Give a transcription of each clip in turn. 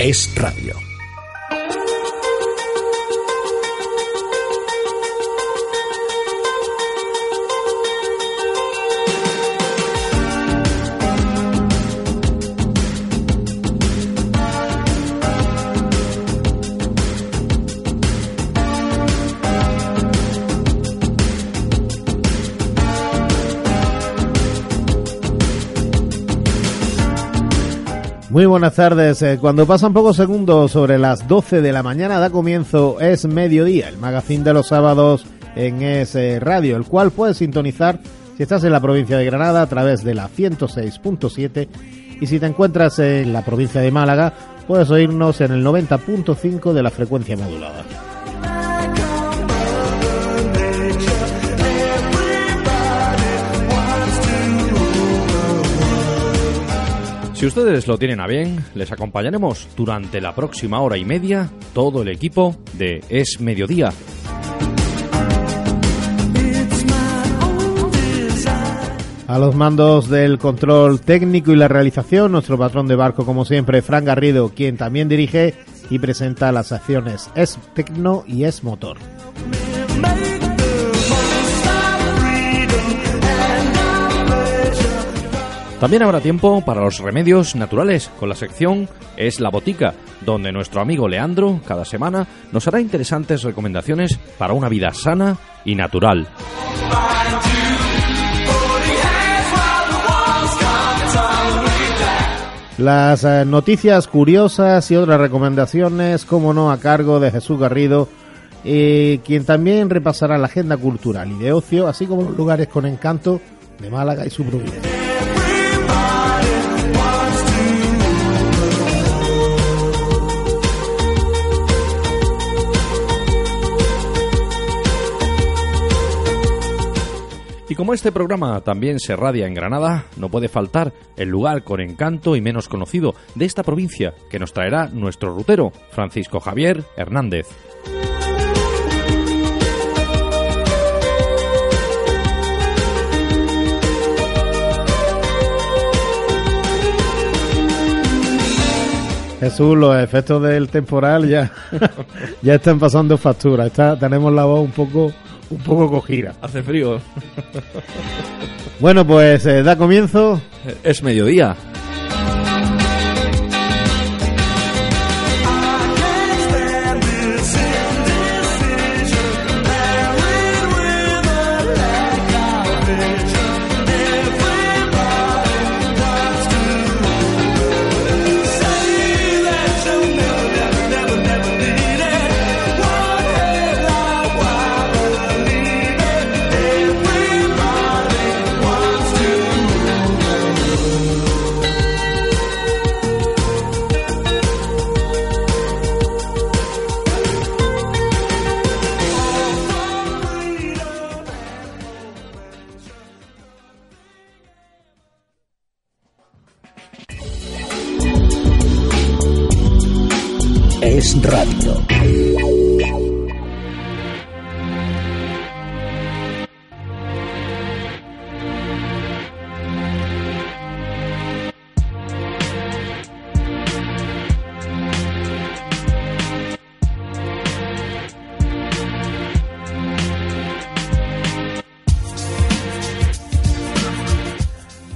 Es radio. Muy buenas tardes. Eh, Cuando pasan pocos segundos sobre las 12 de la mañana da comienzo Es Mediodía, el magazín de los sábados en Es eh, Radio, el cual puedes sintonizar si estás en la provincia de Granada a través de la 106.7 y si te encuentras en la provincia de Málaga puedes oírnos en el 90.5 de la frecuencia modulada. Si ustedes lo tienen a bien, les acompañaremos durante la próxima hora y media todo el equipo de Es Mediodía. A los mandos del control técnico y la realización, nuestro patrón de barco, como siempre, Fran Garrido, quien también dirige y presenta las acciones Es Tecno y Es Motor. También habrá tiempo para los remedios naturales con la sección Es la Botica, donde nuestro amigo Leandro cada semana nos hará interesantes recomendaciones para una vida sana y natural. Las eh, noticias curiosas y otras recomendaciones, como no, a cargo de Jesús Garrido, quien también repasará la agenda cultural y de ocio, así como los lugares con encanto de Málaga y su provincia. Y como este programa también se radia en Granada, no puede faltar el lugar con encanto y menos conocido de esta provincia que nos traerá nuestro rutero, Francisco Javier Hernández. Jesús, los efectos del temporal ya, ya están pasando factura. Tenemos la voz un poco, un poco cogida. Hace frío. Bueno, pues eh, da comienzo. Es mediodía.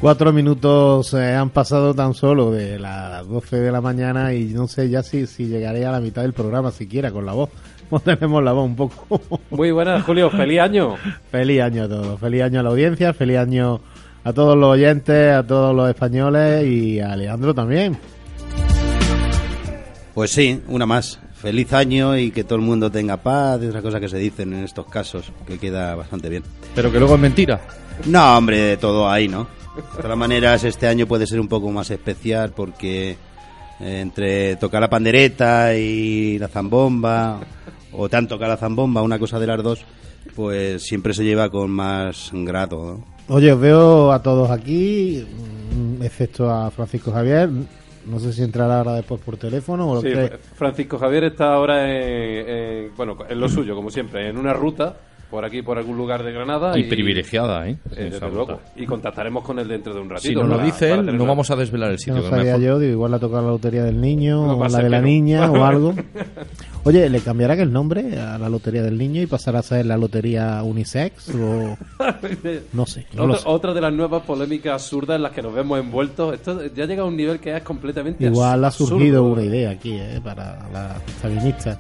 Cuatro minutos eh, han pasado tan solo de las 12 de la mañana y no sé ya si, si llegaré a la mitad del programa siquiera con la voz. No tenemos la voz un poco. Muy buenas, Julio. Feliz año. feliz año a todos. Feliz año a la audiencia, feliz año a todos los oyentes, a todos los españoles y a Leandro también. Pues sí, una más. feliz año y que todo el mundo tenga paz, esas cosas que se dicen en estos casos, que queda bastante bien. Pero que luego es mentira. No, hombre, de todo ahí, ¿no? De todas maneras, este año puede ser un poco más especial porque eh, entre tocar la pandereta y la zambomba, o tanto tocar la zambomba, una cosa de las dos, pues siempre se lleva con más grado, ¿no? Oye, os veo a todos aquí, mm, excepto a Francisco Javier. No sé si entrará ahora después por teléfono o lo Sí, que... Francisco Javier está ahora en, en- bueno, en lo suyo, como siempre, en una ruta por aquí, por algún lugar de Granada. Y privilegiada, ¿eh? eh, desde luego. Y contactaremos con él dentro de un ratito. Si nos lo dice él, no vamos a desvelar el sitio. no sabía yo, digo, igual le ha tocado la lotería del niño o la de la no. niña o algo. Oye, ¿le cambiarán el nombre a la lotería del niño y pasará a ser la lotería unisex o no sé, no lo otra, sé. otra de las nuevas polémicas absurdas en las que nos vemos envueltos. Esto ya llega a un nivel que es completamente Igual ha surgido una idea aquí, ¿eh? para la feminista.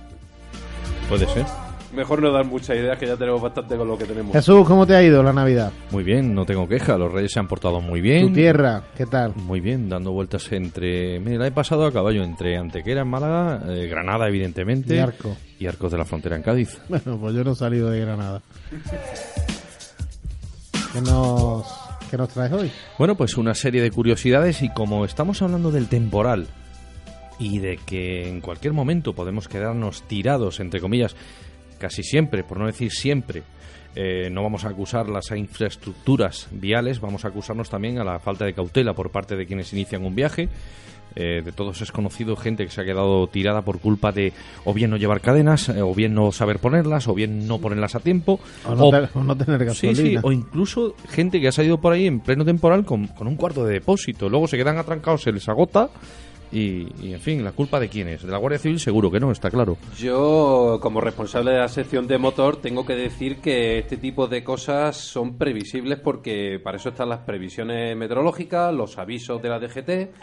Puede ser. Mejor no dar muchas ideas que ya tenemos bastante con lo que tenemos. Jesús, ¿cómo te ha ido la Navidad? Muy bien, no tengo queja. Los reyes se han portado muy Tu bien. tierra, ¿qué tal? Muy bien, dando vueltas entre. Mira, he pasado a caballo entre Antequera en Málaga, eh, Granada, evidentemente. Y Arco. Y Arcos de la Frontera en Cádiz. Bueno, pues yo no he salido de Granada. ¿Qué nos, qué nos traes hoy? Bueno, pues una serie de curiosidades y como estamos hablando del temporal y de que en cualquier momento podemos quedarnos tirados, entre comillas, casi siempre, por no decir siempre, eh, no vamos a acusar las infraestructuras viales, vamos a acusarnos también a la falta de cautela por parte de quienes inician un viaje. Eh, de todos es conocido gente que se ha quedado tirada por culpa de o bien no llevar cadenas, eh, o bien no saber ponerlas, o bien no ponerlas a tiempo, O no, te- o no tener Sí, gasolina. sí, o incluso gente que ha salido por ahí en pleno temporal con, con un cuarto de depósito. Luego se quedan atrancados, se les agota y, en fin, ¿la culpa de quién es? ¿De la Guardia Civil? Seguro que no, está claro. Yo, como responsable de la sección de motor, tengo que decir que este tipo de cosas son previsibles porque para eso están las previsiones meteorológicas, los avisos de la DGT.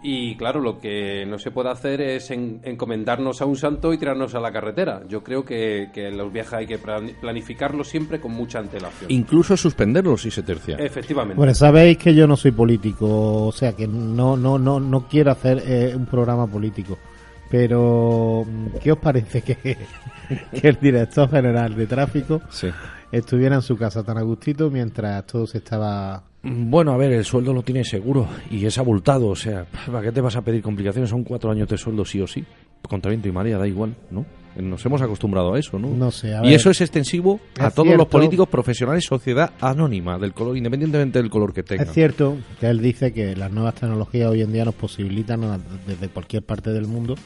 Y claro, lo que no se puede hacer es en- encomendarnos a un santo y tirarnos a la carretera. Yo creo que, que los viajes hay que plan- planificarlos siempre con mucha antelación. Incluso suspenderlos si se tercia. Efectivamente. Bueno, sabéis que yo no soy político, o sea que no no no no quiero hacer eh, un programa político. Pero, ¿qué os parece que, que el director general de tráfico Sí. estuviera en su casa tan a gustito mientras todo se estaba... Bueno, a ver, el sueldo lo tiene seguro y es abultado, o sea, ¿para qué te vas a pedir complicaciones? Son cuatro años de sueldo sí o sí. Contra viento y marea, da igual, ¿no? Nos hemos acostumbrado a eso, ¿no? No sé, a y ver. eso es extensivo a todos los políticos profesionales, sociedad anónima, del color, independientemente del color que tengan. Es cierto que él dice que las nuevas tecnologías hoy en día nos posibilitan a- desde cualquier parte del mundo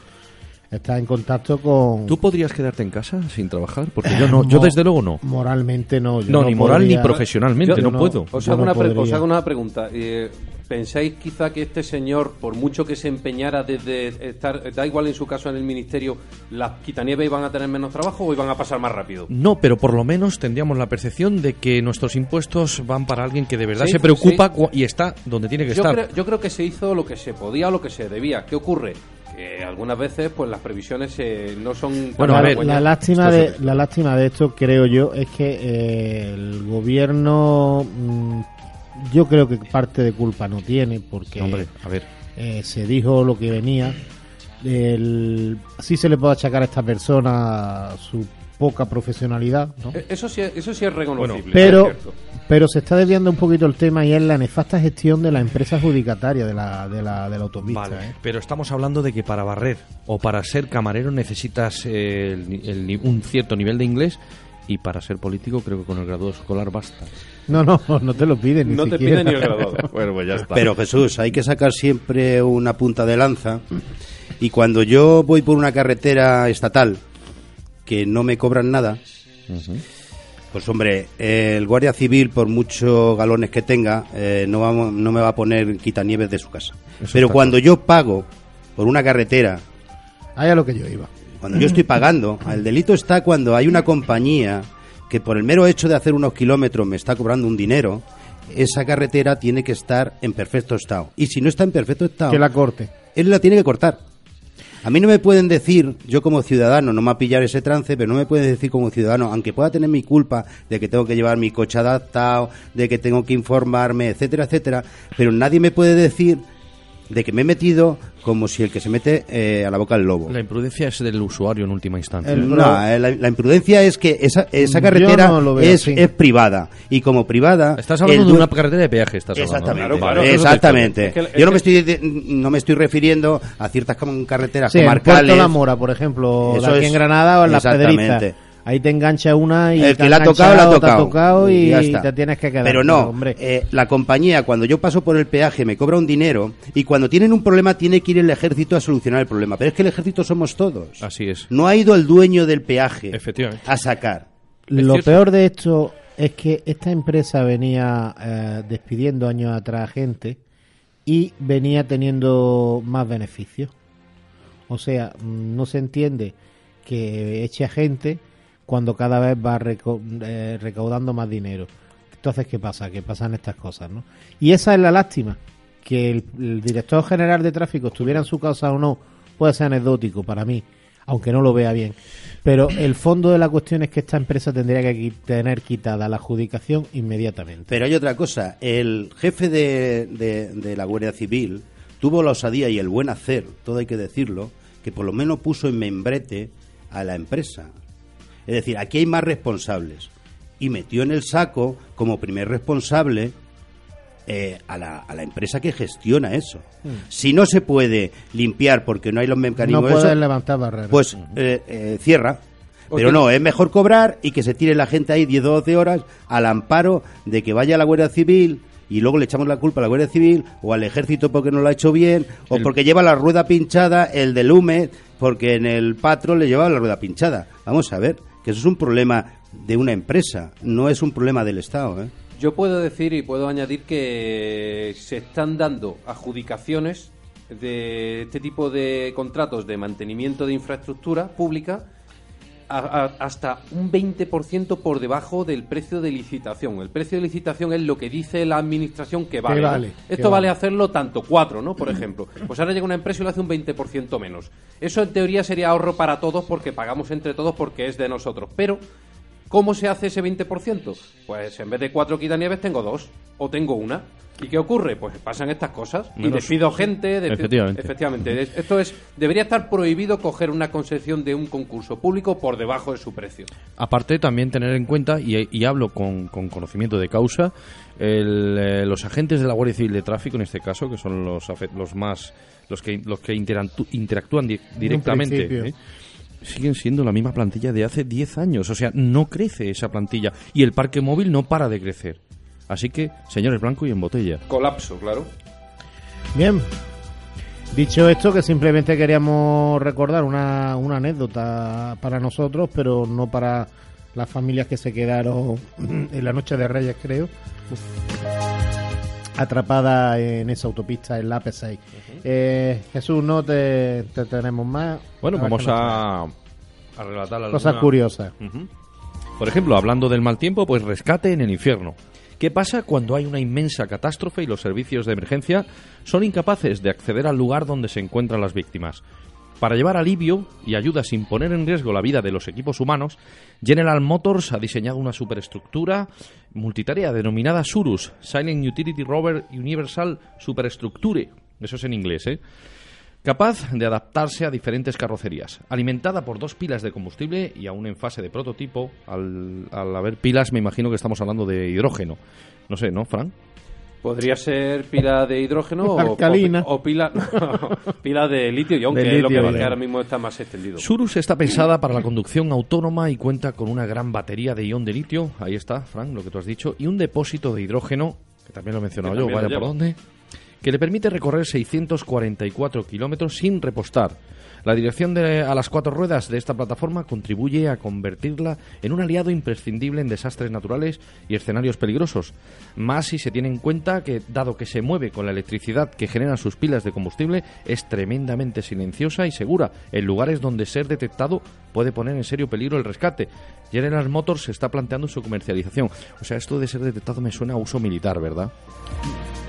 estar en contacto con... ¿Tú podrías quedarte en casa sin trabajar? Porque yo no, yo desde luego no. Moralmente no. yo No, ni moral ni profesionalmente, Yo no, no- puedo. Os hago, no una pre- os hago una pregunta. Eh, ¿Pensáis quizá que este señor, por mucho que se empeñara desde estar, da igual en su caso en el ministerio, las quitanieves iban a tener menos trabajo o iban a pasar más rápido? No, pero por lo menos tendríamos la percepción de que nuestros impuestos van para alguien que de verdad Sí, se preocupa sí. y está donde tiene que Yo estar. creo, yo creo que se hizo lo que se podía o lo que se debía. ¿Qué ocurre? Que algunas veces pues las previsiones eh, no son... Bueno, la, a ver, la lástima de la lástima de esto creo yo es que eh, el gobierno mm, yo creo que parte de culpa no tiene porque Hombre, a ver. eh, se dijo lo que venía. El, sí se le puede achacar a esta persona su poca profesionalidad ¿no? Eh, Eso sí, eso sí es reconocible. pero es pero se está desviando un poquito el tema y es la nefasta gestión de la empresa adjudicataria de la, de la, de la autopista Vale, ¿eh? pero estamos hablando de que para barrer o para ser camarero necesitas eh, el ni- el ni- un cierto nivel de inglés y para ser político creo que con el grado escolar basta. no no no te lo piden ni No te piden ni el graduado. Bueno, pues ya está. Pero Jesús, hay que sacar siempre una punta de lanza. Y cuando yo voy por una carretera estatal que no me cobran nada, pues hombre, eh, el guardia civil, por muchos galones que tenga, eh, no, vamos, no me va a poner quitanieves de su casa. Pero cuando yo pago por una carretera, ahí a lo que yo iba cuando yo estoy pagando, el delito está cuando hay una compañía que por el mero hecho de hacer unos kilómetros me está cobrando un dinero, esa carretera tiene que estar en perfecto estado. Y si no está en perfecto estado, que la corte él la tiene que cortar. A mí no me pueden decir, yo como ciudadano, no me va a pillar ese trance, pero no me pueden decir como ciudadano, aunque pueda tener mi culpa de que tengo que llevar mi coche adaptado, de que tengo que informarme, etcétera, etcétera, pero nadie me puede decir de que me he metido como si el que se mete eh, a la boca del lobo. La imprudencia es del usuario en última instancia. El- No, eh, la, la imprudencia es que esa, esa carretera no es, privada y como privada Estás hablando de una carretera de peaje, estás hablando. Exactamente, Claro, claro. exactamente. Es que- es Yo no me estoy de- no me estoy refiriendo a ciertas como carreteras Sí, en comarcales. Puerto La Mora, por ejemplo, aquí en Granada o en Las exactamente. Ahí te engancha una y el te que la ha tocado, la ha te tocado. tocado y, ya está. te tienes que quedar. Pero no, hombre. eh, la compañía cuando yo paso por el peaje me cobra un dinero y cuando tienen un problema tiene que ir el ejército a solucionar el problema. Pero es que el ejército somos todos. Así es. No ha ido el dueño del peaje Efectivamente. a sacar. Lo peor de esto es que esta empresa venía eh, despidiendo años atrás gente y venía teniendo más beneficios. O sea, mm, no se entiende que eche a gente cuando cada vez va reco- eh, recaudando más dinero. Entonces, ¿qué pasa? Que pasan estas cosas, ¿no? Y esa es la lástima, que el, director general de tráfico estuviera en su casa o no, puede ser anecdótico para mí, aunque no lo vea bien. Pero el fondo de la cuestión es que esta empresa tendría que tener quitada la adjudicación inmediatamente. Pero hay otra cosa. El jefe de- de la Guardia Civil tuvo la osadía y el buen hacer, todo hay que decirlo, que por lo menos puso en membrete a la empresa. Es decir, aquí hay más responsables. Y metió en el saco como primer responsable eh, a, la, a la empresa que gestiona eso. Si no se puede limpiar porque no hay los No mecanismos, puedes eso, levantar barreras. pues eh, eh, cierra. Pero no, es mejor cobrar y que se tire la gente ahí 10 o 12 horas al amparo de que vaya a la Guardia Civil y luego le echamos la culpa a la Guardia Civil o al ejército porque no lo ha hecho bien o El- porque lleva la rueda pinchada, el del UME porque en el patro le llevaba la rueda pinchada. Vamos a ver, que eso es un problema de una empresa, no es un problema del Estado. ¿eh? Yo puedo decir y puedo añadir que se están dando adjudicaciones de este tipo de contratos de mantenimiento de infraestructura pública a- a- hasta un 20% por debajo del precio de licitación. El precio de licitación es lo que dice la administración que vale. Esto vale vale. hacerlo tanto, cuatro, ¿no? Por ejemplo. Pues ahora llega una empresa y lo hace un 20% menos. Eso en teoría sería ahorro para todos porque pagamos entre todos porque es de nosotros. Pero ¿Cómo se hace ese 20%? Pues en vez de cuatro quitanieves tengo dos o tengo una. ¿Y qué ocurre? Pues pasan estas cosas. y Menos- despido gente. de- Efectivamente. Efectivamente. Es- Esto es. Debería estar prohibido coger una concesión de un concurso público por debajo de su precio. Aparte, también tener en cuenta, y, y hablo con, con conocimiento de causa, el, eh, los agentes de la Guardia Civil de Tráfico, en este caso, que son los, afe- los más los que, los que interantu- interactúan di- directamente, principio. ¿eh? Siguen siendo la misma plantilla de hace 10 años. O sea, no crece esa plantilla. Y el parque móvil no para de crecer. Así que, señores blanco y en botella. Colapso, claro. Bien. Dicho esto, que simplemente queríamos recordar una, una anécdota para nosotros, pero no para las familias que se quedaron en la noche de Reyes, creo, atrapadas en esa autopista, en la AP6. Eh, Jesús, no te, te tenemos más. Bueno, vamos a, a relatar traes. Cosas alguna- curiosas. Ujú. Por ejemplo, hablando del mal tiempo, pues rescate en el infierno. ¿Qué pasa cuando hay una inmensa catástrofe y los servicios de emergencia son incapaces de acceder al lugar donde se encuentran las víctimas? Para llevar alivio y ayuda sin poner en riesgo la vida de los equipos humanos, General Motors ha diseñado una superestructura multitarea denominada SURUS, Silent Utility Rover Universal Superstructure. Eso es en inglés, ¿eh? capaz de adaptarse a diferentes carrocerías. Alimentada por dos pilas de combustible y aún en fase de prototipo, al, al haber pilas me imagino que estamos hablando de hidrógeno. No sé, ¿no, Fran? Podría ser pila de hidrógeno o, Alcalina. o, o pila, pila de litio ion, que es lo que, litio ahora mismo está más extendido. Surus está pensada para la conducción autónoma y cuenta con una gran batería de ion de litio, ahí está, Fran, lo que tú has dicho, y un depósito de hidrógeno, que también lo he mencionado yo, vaya por dónde, que le permite recorrer 644 kilómetros sin repostar. La dirección de, a las cuatro ruedas de esta plataforma contribuye a convertirla en un aliado imprescindible en desastres naturales y escenarios peligrosos. Más si se tiene en cuenta que, dado que se mueve con la electricidad que generan sus pilas de combustible, es tremendamente silenciosa y segura en lugares donde ser detectado puede poner en serio peligro el rescate. General Motors está planteando su comercialización. O sea, esto de ser detectado me suena a uso militar, ¿verdad?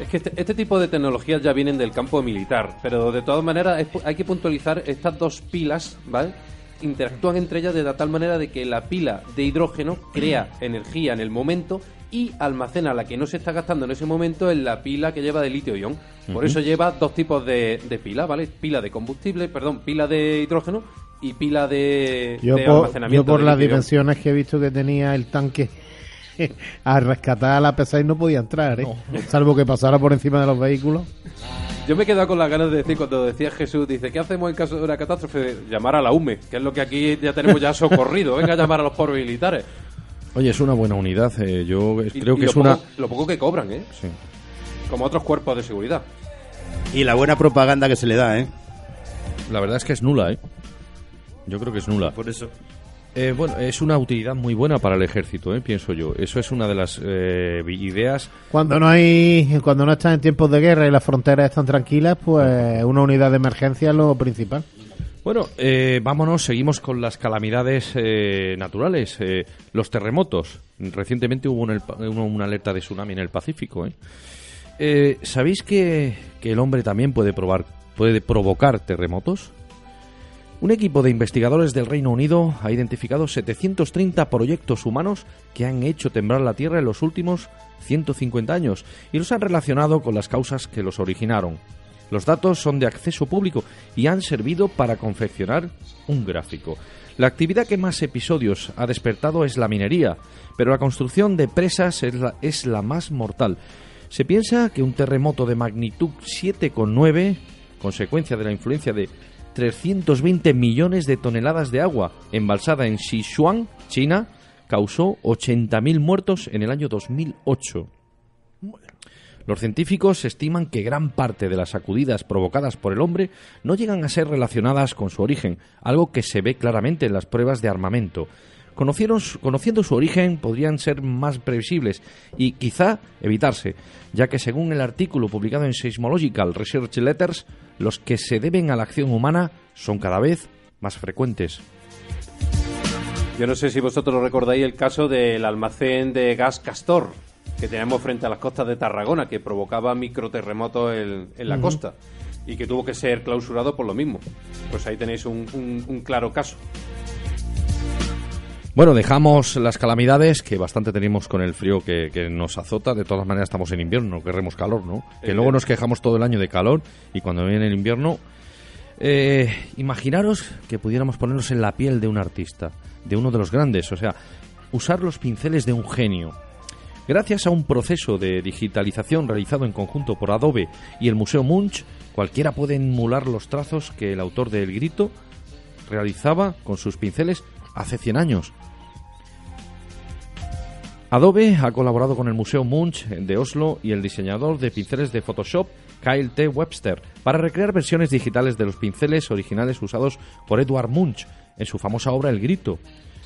Es que este, este tipo de tecnologías ya vienen del campo militar, pero de todas maneras hay que puntualizar estas dos pilas, ¿vale? Interactúan entre ellas de tal manera de que la pila de hidrógeno crea energía en el momento y almacena la que no se está gastando en ese momento en la pila que lleva de litio-ion. Por eso lleva dos tipos de, de pila, ¿vale? Pila de combustible, perdón, pila de hidrógeno y pila de, Yo de por, almacenamiento. yo por las dimensiones que he visto que tenía el tanque a rescatar a la P6 no podía entrar, ¿eh? Salvo que pasara por encima de los vehículos. Yo me he quedado con las ganas de decir, cuando decía Jesús, dice, ¿qué hacemos en caso de una catástrofe? Llamar a la UME, que es lo que aquí ya tenemos ya socorrido. Venga a llamar a los pobres militares. Oye, es una buena unidad. eh, yo Y- creo y que es una. poco- lo poco que cobran, ¿eh? Sí. Como otros cuerpos de seguridad. Y la buena propaganda que se le da, ¿eh? La verdad es que es nula, ¿eh? Yo creo que es nula. Por eso. Eh, bueno, es una utilidad muy buena para el ejército, ¿eh? pienso yo. Eso es una de las eh, ideas. Cuando no hay, cuando no están en tiempos de guerra y las fronteras están tranquilas, pues una unidad de emergencia es lo principal. Bueno, eh, vámonos, seguimos con las calamidades naturales, eh, los terremotos. Recientemente hubo un el- una, alerta de tsunami en el Pacífico. ¿eh? Eh, ¿Sabéis que, que el hombre también puede, probar, puede provocar terremotos? Un equipo de investigadores del Reino Unido ha identificado 730 proyectos humanos que han hecho temblar la Tierra en los últimos 150 años y los han relacionado con las causas que los originaron. Los datos son de acceso público y han servido para confeccionar un gráfico. La actividad que más episodios ha despertado es la minería, pero la construcción de presas es la, es la más mortal. Se piensa que un terremoto de magnitud 7,9, consecuencia de la influencia de 320 millones de toneladas de agua embalsada en Sichuan, China, causó 80.000 muertos en el año 2008. Los científicos estiman que gran parte de las sacudidas provocadas por el hombre no llegan a ser relacionadas con su origen, algo que se ve claramente en las pruebas de armamento. Conocieron conociendo su origen podrían ser más previsibles y quizá evitarse, ya que según el artículo publicado en Seismological Research Letters, los que se deben a la acción humana son cada vez más frecuentes. Yo no sé si vosotros recordáis el caso del almacén de gas Castor que tenemos frente a las costas de Tarragona, que provocaba microterremotos en, en la costa y que tuvo que ser clausurado por lo mismo. Pues ahí tenéis un, un- un claro caso. Bueno, dejamos las calamidades que bastante tenemos con el frío que, nos azota. De todas maneras, estamos en invierno, no queremos calor, ¿no? Que luego nos quejamos todo el año de calor y cuando viene el invierno. Eh, imaginaros que pudiéramos ponernos en la piel de un artista, de uno de los grandes, o sea, usar los pinceles de un genio. Gracias a un proceso de digitalización realizado en conjunto por Adobe y el Museo Munch, cualquiera puede emular los trazos que el autor de El Grito realizaba con sus pinceles hace 100 años. Adobe ha colaborado con el Museo Munch de Oslo y el diseñador de pinceles de Photoshop, Kyle T. Webster, para recrear versiones digitales de los pinceles originales usados por Edward Munch en su famosa obra El Grito.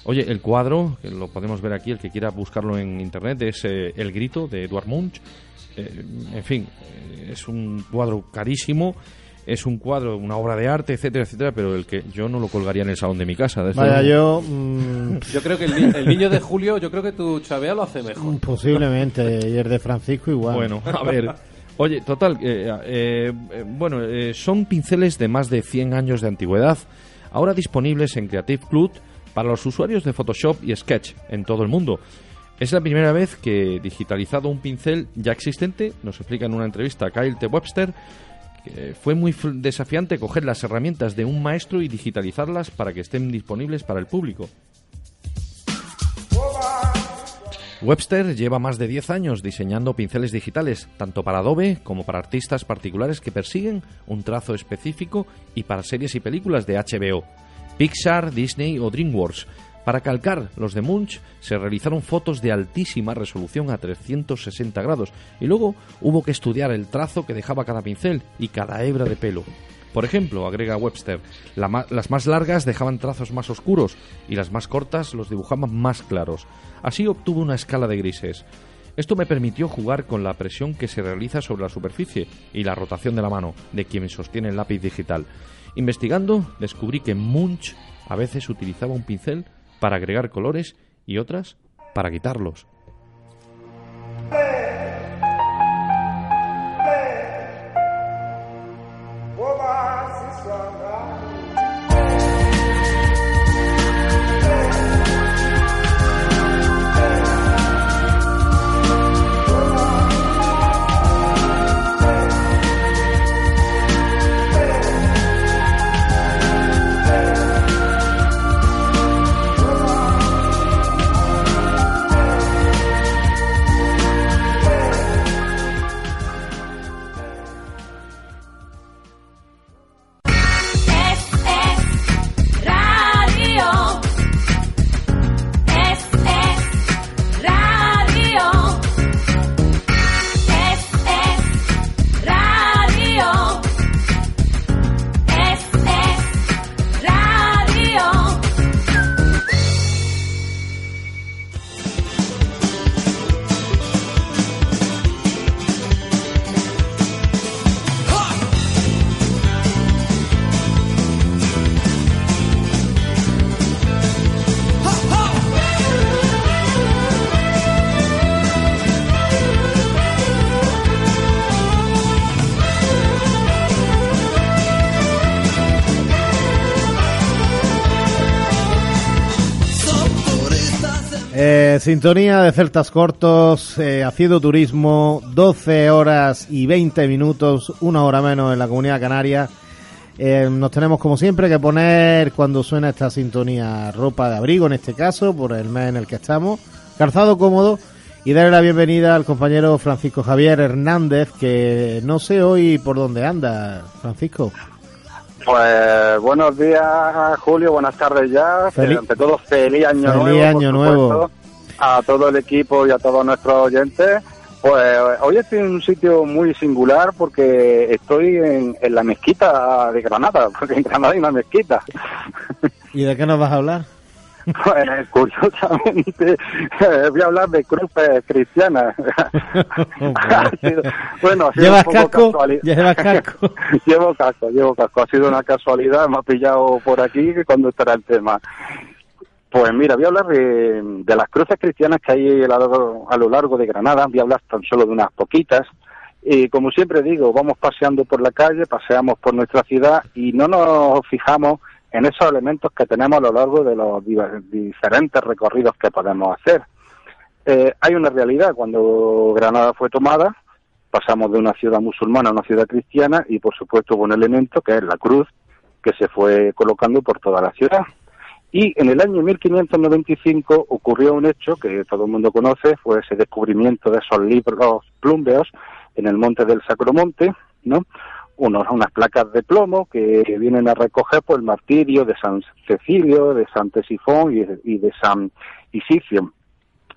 Oye, el cuadro, que lo podemos ver aquí, el que quiera buscarlo en internet, es eh, El Grito de Edward Munch. Eh, en fin, eh, es un cuadro carísimo, es un cuadro, una obra de arte, etcétera, etcétera, pero el que yo no lo colgaría en el salón de mi casa. Vaya, yo mm, Yo creo que el, ni- el niño de Julio, yo creo que tu Chavea lo hace mejor. posiblemente, y el de Francisco igual. Bueno, a ver. Oye, total, eh, eh, eh, bueno, eh, son pinceles de más de 100 años de antigüedad, ahora disponibles en Creative Cloud para los usuarios de Photoshop y Sketch en todo el mundo. Es la primera vez que digitalizado un pincel ya existente, nos explica en una entrevista a Kyle T. Webster, que fue muy desafiante coger las herramientas de un maestro y digitalizarlas para que estén disponibles para el público. Webster lleva más de 10 años diseñando pinceles digitales, tanto para Adobe como para artistas particulares que persiguen un trazo específico y para series y películas de HBO, Pixar, Disney o DreamWorks. Para calcar los de Munch se realizaron fotos de altísima resolución a 360 grados y luego hubo que estudiar el trazo que dejaba cada pincel y cada hebra de pelo. Por ejemplo, agrega Webster, las más largas dejaban trazos más oscuros y las más cortas los dibujaban más claros. Así obtuvo una escala de grises. Esto me permitió jugar con la presión que se realiza sobre la superficie y la rotación de la mano de quien sostiene el lápiz digital. Investigando, descubrí que Munch a veces utilizaba un pincel para agregar colores y otras para quitarlos. Sintonía de Celtas Cortos, eh, haciendo turismo, 12 horas y 20 minutos, una hora menos en la comunidad canaria. Eh, nos tenemos como siempre que poner cuando suena esta sintonía ropa de abrigo en este caso, por el mes en el que estamos, calzado cómodo y darle la bienvenida al compañero Francisco Javier Hernández que no sé hoy por dónde anda, Francisco. Pues buenos días, Julio, buenas tardes ya. Feliz- Ante todo, feliz año Feliz nuevo. por año nuevo. A todo el equipo y a todos nuestros oyentes. Pues hoy estoy en un sitio muy singular porque estoy en, en la mezquita de Granada, porque en Granada hay una mezquita. ¿Y de qué nos vas a hablar? Pues curiosamente eh, voy a hablar de cruces cristianas. Bueno, ha sido ¿Llevas un poco casco? casuali- ¿Llevas casco? llevo casco, llevo casco. Ha sido una casualidad, me ha pillado por aquí que cuando estará el tema. Pues mira, voy a hablar de, de las cruces cristianas que hay a lo, a lo largo de Granada. Voy a hablar tan solo de unas poquitas. Y como siempre digo, vamos paseando por la calle, paseamos por nuestra ciudad y no nos fijamos en esos elementos que tenemos a lo largo de los diferentes recorridos que podemos hacer. Eh, hay una realidad, cuando Granada fue tomada, pasamos de una ciudad musulmana a una ciudad cristiana y por supuesto hubo un elemento que es la cruz que se fue colocando por toda la ciudad. Y en el año 1595 ocurrió un hecho que todo el mundo conoce, fue ese descubrimiento de esos libros plúmbeos en el monte del Sacromonte, ¿no? Unos, unas placas de plomo que vienen a recoger pues, el martirio de San Cecilio, de San Tesifón y de, San Isicio.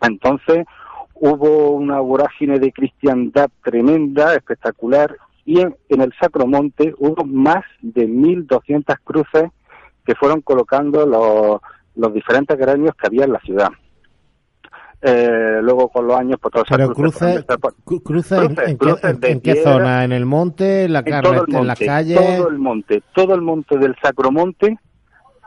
Entonces hubo una vorágine de cristiandad tremenda, espectacular, y en el Sacromonte hubo más de 1.200 cruces que fueron colocando los, los diferentes gremios que había en la ciudad. Eh, luego con los años, pues todas Pero cruces cruces, cruces, en- Cruces, en, cruces qué, en- de en qué piedra. zona? ¿En el monte, en la en carre- todo el en las monte, calles? todo el monte, todo el monte del Sacromonte,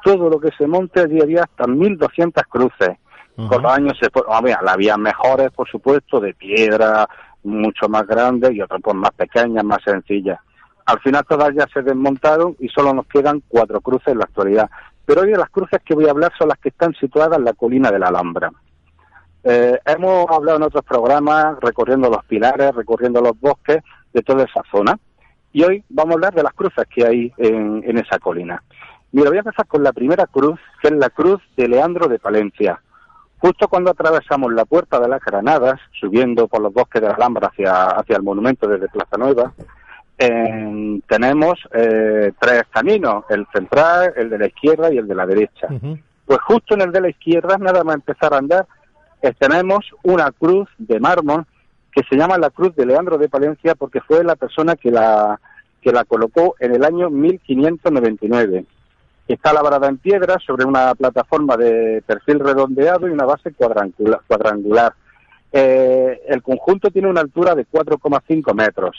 todo lo que se monte, allí había hasta 1.200 cruces. Con los años se había, había mejores, por supuesto, de piedra, mucho más grandes y otras pues más pequeñas, más sencillas. Al final todas ya se desmontaron y solo nos quedan cuatro cruces en la actualidad. Pero hoy de las cruces que voy a hablar son las que están situadas en la colina de la Alhambra. Eh, hemos hablado en otros programas recorriendo los pilares, recorriendo los bosques de toda esa zona. Y hoy vamos a hablar de las cruces que hay en, en esa colina. Mira, voy a empezar con la primera cruz, que es la cruz de Leandro de Palencia. Justo cuando atravesamos la puerta de las Granadas, subiendo por los bosques de la Alhambra hacia, hacia el monumento desde Plaza Nueva, eh, tenemos eh, tres caminos, el central, el de la izquierda y el de la derecha. Pues justo en el de la izquierda, nada más empezar a andar, eh, tenemos una cruz de mármol que se llama la Cruz de Leandro de Palencia porque fue la persona que la, que la colocó en el año 1599. Está labrada en piedra sobre una plataforma de perfil redondeado y una base cuadrangula- cuadrangular. Eh, el conjunto tiene una altura de 4,5 metros.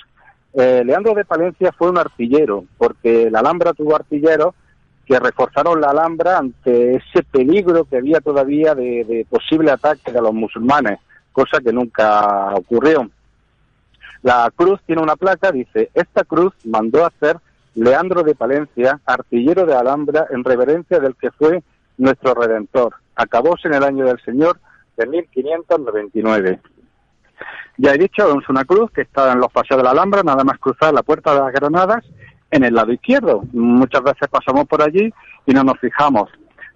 Eh, Leandro de Palencia fue un artillero, porque la Alhambra tuvo artilleros que reforzaron la Alhambra ante ese peligro que había todavía de, posible ataque de los musulmanes, cosa que nunca ocurrió. La cruz tiene una placa, dice, esta cruz mandó hacer Leandro de Palencia, artillero de Alhambra, en reverencia del que fue nuestro Redentor. Acabóse en el año del Señor de 1599. Ya he dicho, es una cruz que está en los paseos de la Alhambra, nada más cruzar la puerta de las Granadas, en el lado izquierdo. Muchas veces pasamos por allí y no nos fijamos.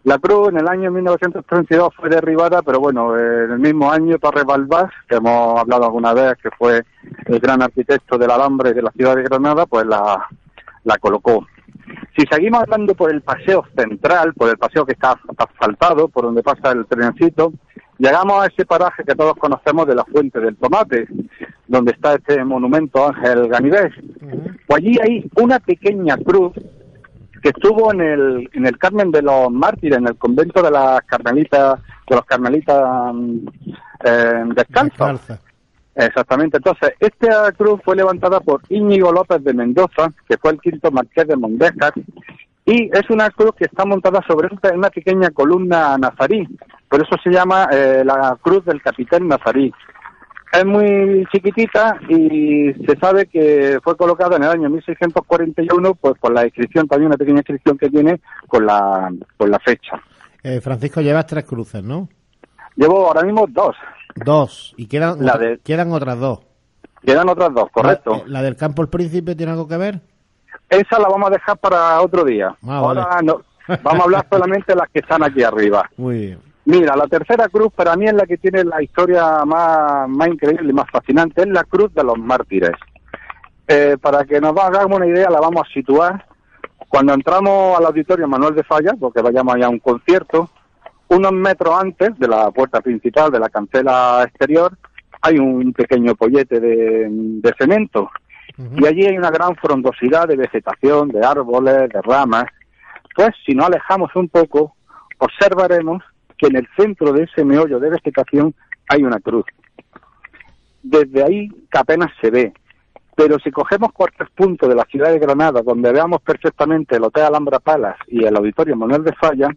La cruz en el año 1932 fue derribada, pero bueno, en el mismo año Torres Balbás, que hemos hablado alguna vez, que fue el gran arquitecto de la Alhambra y de la ciudad de Granada, pues la, la colocó. Si seguimos hablando por el paseo central, por el paseo que está asfaltado, por donde pasa el trencito, llegamos a ese paraje que todos conocemos de la Fuente del Tomate, donde está este monumento Ángel Ganivés. Pues allí hay una pequeña cruz que estuvo en el, en el Carmen de los Mártires, en el convento de las Carmelitas, de los Carmelitas mm, eh, descalzos. Descalza. Exactamente. Entonces, esta cruz fue levantada por Íñigo López de Mendoza, que fue el quinto marqués de Mondéjar, y es una cruz que está montada sobre una pequeña columna nazarí. Por eso se llama eh, la cruz del capitán nazarí. Es muy chiquitita y se sabe que fue colocada en el año 1641, pues por la inscripción, también una pequeña inscripción que tiene con la, con la fecha. Eh, Francisco, llevas tres cruces, ¿no? Llevo ahora mismo dos. Dos. Y quedan, La de- quedan otras dos. Quedan otras dos, correcto. La, la del campo El Príncipe tiene algo que ver? Esa la vamos a dejar para otro día. Ah, ahora vale. no. Vamos a hablar solamente de las que están aquí arriba. Muy bien. Mira, la tercera cruz para mí es la que tiene la historia más, más increíble y más fascinante. Es la cruz de los mártires. Eh, para que nos hagamos una idea, la vamos a situar. Cuando entramos al auditorio Manuel de Falla, porque vayamos allá a un concierto, unos metros antes de la puerta principal de la cancela exterior, hay un pequeño pollete de, de cemento. Y allí hay una gran frondosidad de vegetación, de árboles, de ramas. Pues si nos alejamos un poco, observaremos que en el centro de ese meollo de vegetación hay una cruz. Desde ahí que apenas se ve. Pero si cogemos cualquier punto de la ciudad de Granada, donde veamos perfectamente el Hotel Alhambra Palace y el Auditorio Manuel de Falla,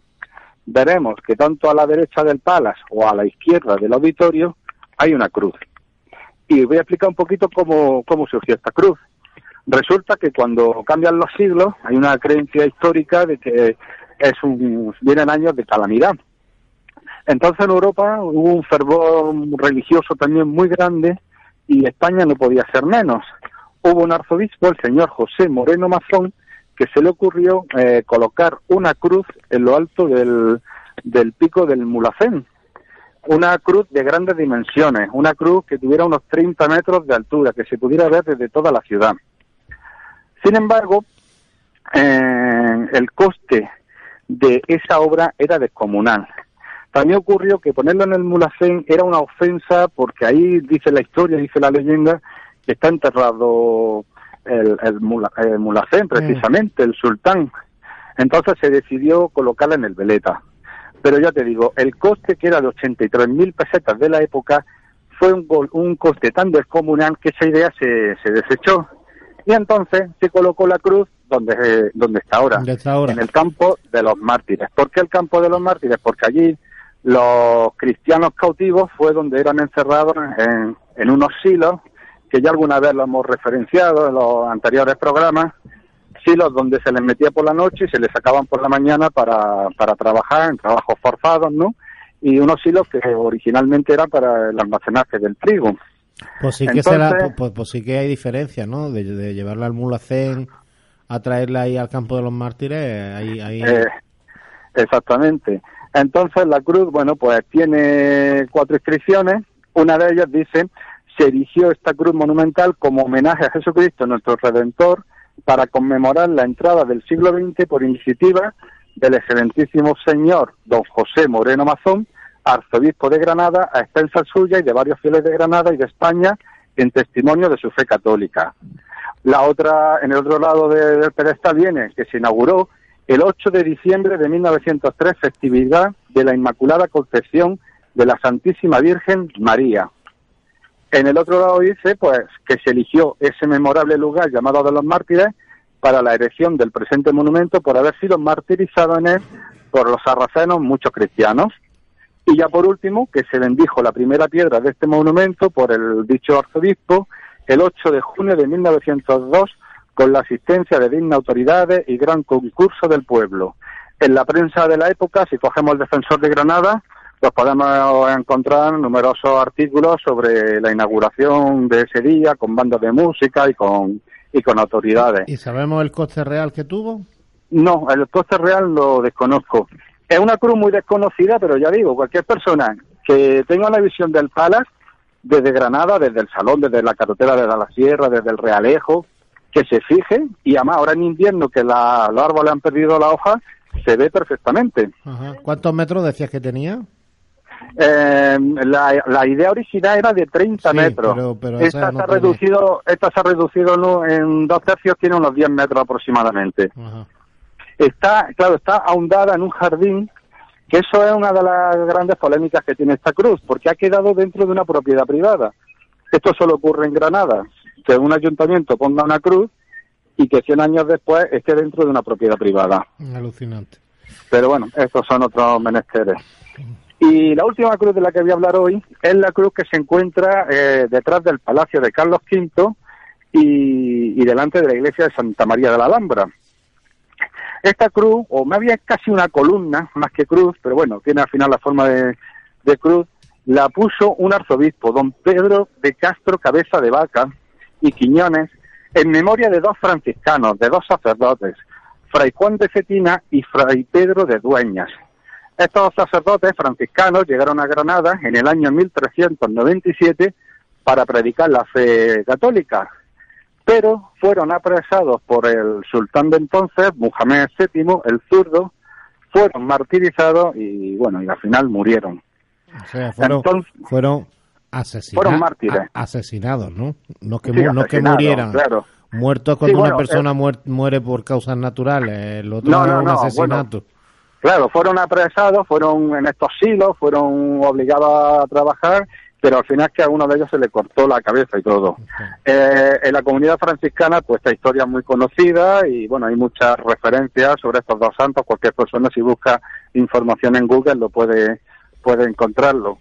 veremos que tanto a la derecha del Palace o a la izquierda del auditorio hay una cruz. Y voy a explicar un poquito cómo, cómo surgió esta cruz. Resulta que cuando cambian los siglos hay una creencia histórica de que es un, vienen años de calamidad. Entonces en Europa hubo un fervor religioso también muy grande y España no podía ser menos. Hubo un arzobispo, el señor José Moreno Mazón, que se le ocurrió eh, colocar una cruz en lo alto del, del pico del Mulacén. Una cruz de grandes dimensiones, una cruz que tuviera unos 30 metros de altura, que se pudiera ver desde toda la ciudad. Sin embargo, eh, el coste de esa obra era descomunal. También ocurrió que ponerlo en el Mulacén era una ofensa porque ahí dice la historia, dice la leyenda, que está enterrado el, el, Mula- el Mulacén, precisamente, el sultán. Entonces se decidió colocarla en el Veleta. Pero ya te digo, el coste que era de 83.000 pesetas de la época fue un, un coste tan descomunal que esa idea se, se desechó. Y entonces se colocó la cruz donde, eh, donde está ahora, ¿Dónde está ahora? en el campo de los mártires. ¿Por qué el campo de los mártires? Porque allí los cristianos cautivos fue donde eran encerrados en, en unos silos, que ya alguna vez lo hemos referenciado en los anteriores programas, silos donde se les metía por la noche y se les sacaban por la mañana para, para trabajar en trabajos forzados, ¿no? Y unos silos que originalmente eran para el almacenaje del trigo. Pues sí que Entonces- será, pues, pues- pues sí que hay diferencia, ¿no? De, de llevarla al Mulacén a traerla ahí al campo de los mártires, ahí, ahí Eh, exactamente. Entonces la cruz, bueno, pues tiene cuatro inscripciones. Una de ellas dice, se erigió esta cruz monumental como homenaje a Jesucristo, nuestro Redentor, para conmemorar la entrada del siglo XX por iniciativa del excelentísimo señor don José Moreno Mazón, arzobispo de Granada, a expensas suya y de varios fieles de Granada y de España, en testimonio de su fe católica. La otra, en el otro lado de- del pedestal viene que se inauguró el 8 de diciembre de 1903, festividad de la Inmaculada Concepción de la Santísima Virgen María. En el otro lado dice, pues, que se eligió ese memorable lugar llamado de los mártires para la erección del presente monumento por haber sido martirizado en él por los sarracenos muchos cristianos. Y ya por último, que se bendijo la primera piedra de este monumento por el dicho arzobispo el 8 de junio de 1902 con la asistencia de dignas autoridades y gran concurso del pueblo. En la prensa de la época, si cogemos el defensor de Granada, pues podemos encontrar numerosos artículos sobre la inauguración de ese día con bandas de música y con, y con autoridades. ¿Y sabemos el coste real que tuvo? No, el coste real lo desconozco. Es una cruz muy desconocida, pero ya digo, cualquier persona que tenga una visión del Palace, desde Granada, desde el Salón, desde la carretera de la Sierra, desde el Realejo, que se fije, y además ahora en invierno que la- los árboles han perdido la hoja, se ve perfectamente. Ajá. ¿Cuántos metros decías que tenía? Eh, la, la idea original era de 30 Sí, metros. pero- pero esa esta, no se ha reducido, esta se ha reducido en dos tercios, tiene unos 10 metros aproximadamente. Ajá. está, claro, está ahondada en un jardín, que eso es una de las grandes polémicas que tiene esta cruz, porque ha quedado dentro de una propiedad privada. Esto solo ocurre en Granada, que un ayuntamiento ponga una cruz y que 100 años después esté dentro de una propiedad privada. Alucinante. Pero bueno, estos son otros menesteres. Y la última cruz de la que voy a hablar hoy es la cruz que se encuentra eh, detrás del Palacio de Carlos V y, delante de la iglesia de Santa María de la Alhambra. Esta cruz, o más bien casi una columna, más que cruz, pero bueno, tiene al final la forma de, de cruz, la puso un arzobispo, don Pedro de Castro Cabeza de Vaca y Quiñones, en memoria de dos franciscanos, de dos sacerdotes, Fray Juan de Cetina y Fray Pedro de Dueñas. Estos sacerdotes franciscanos llegaron a Granada en el año 1397 para predicar la fe católica, pero fueron apresados por el sultán de entonces, Muhammad VII, el zurdo, fueron martirizados y bueno, y al final murieron. O sea, fueron, Entonces- fueron asesina- Fueron mártires. asesinados, ¿no? No que, Sí, no que murieran. claro. Muertos cuando Sí, bueno, una persona eh, muer- muere por causas naturales. El otro No, no, un asesinato. Claro, fueron apresados, fueron en estos silos, fueron obligados a trabajar, pero al final que a uno de ellos se le cortó la cabeza y todo. Eh, en la comunidad franciscana, pues esta historia es muy conocida y bueno, hay muchas referencias sobre estos dos santos. Cualquier persona si busca información en Google lo puede puede encontrarlo.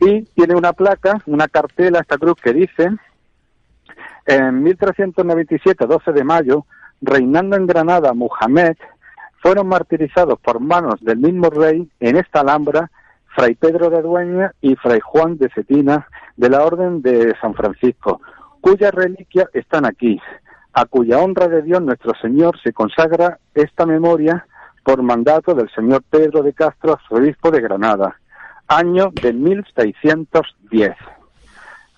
Y tiene una placa, una cartela, esta cruz que dice, en 1397, 12 de mayo, reinando en Granada Muhammad, fueron martirizados por manos del mismo rey en esta alhambra Fray Pedro de Dueña y Fray Juan de Cetina de la Orden de San Francisco, cuyas reliquias están aquí, a cuya honra de Dios nuestro Señor se consagra esta memoria por mandato del señor Pedro de Castro, arzobispo de Granada, año de 1610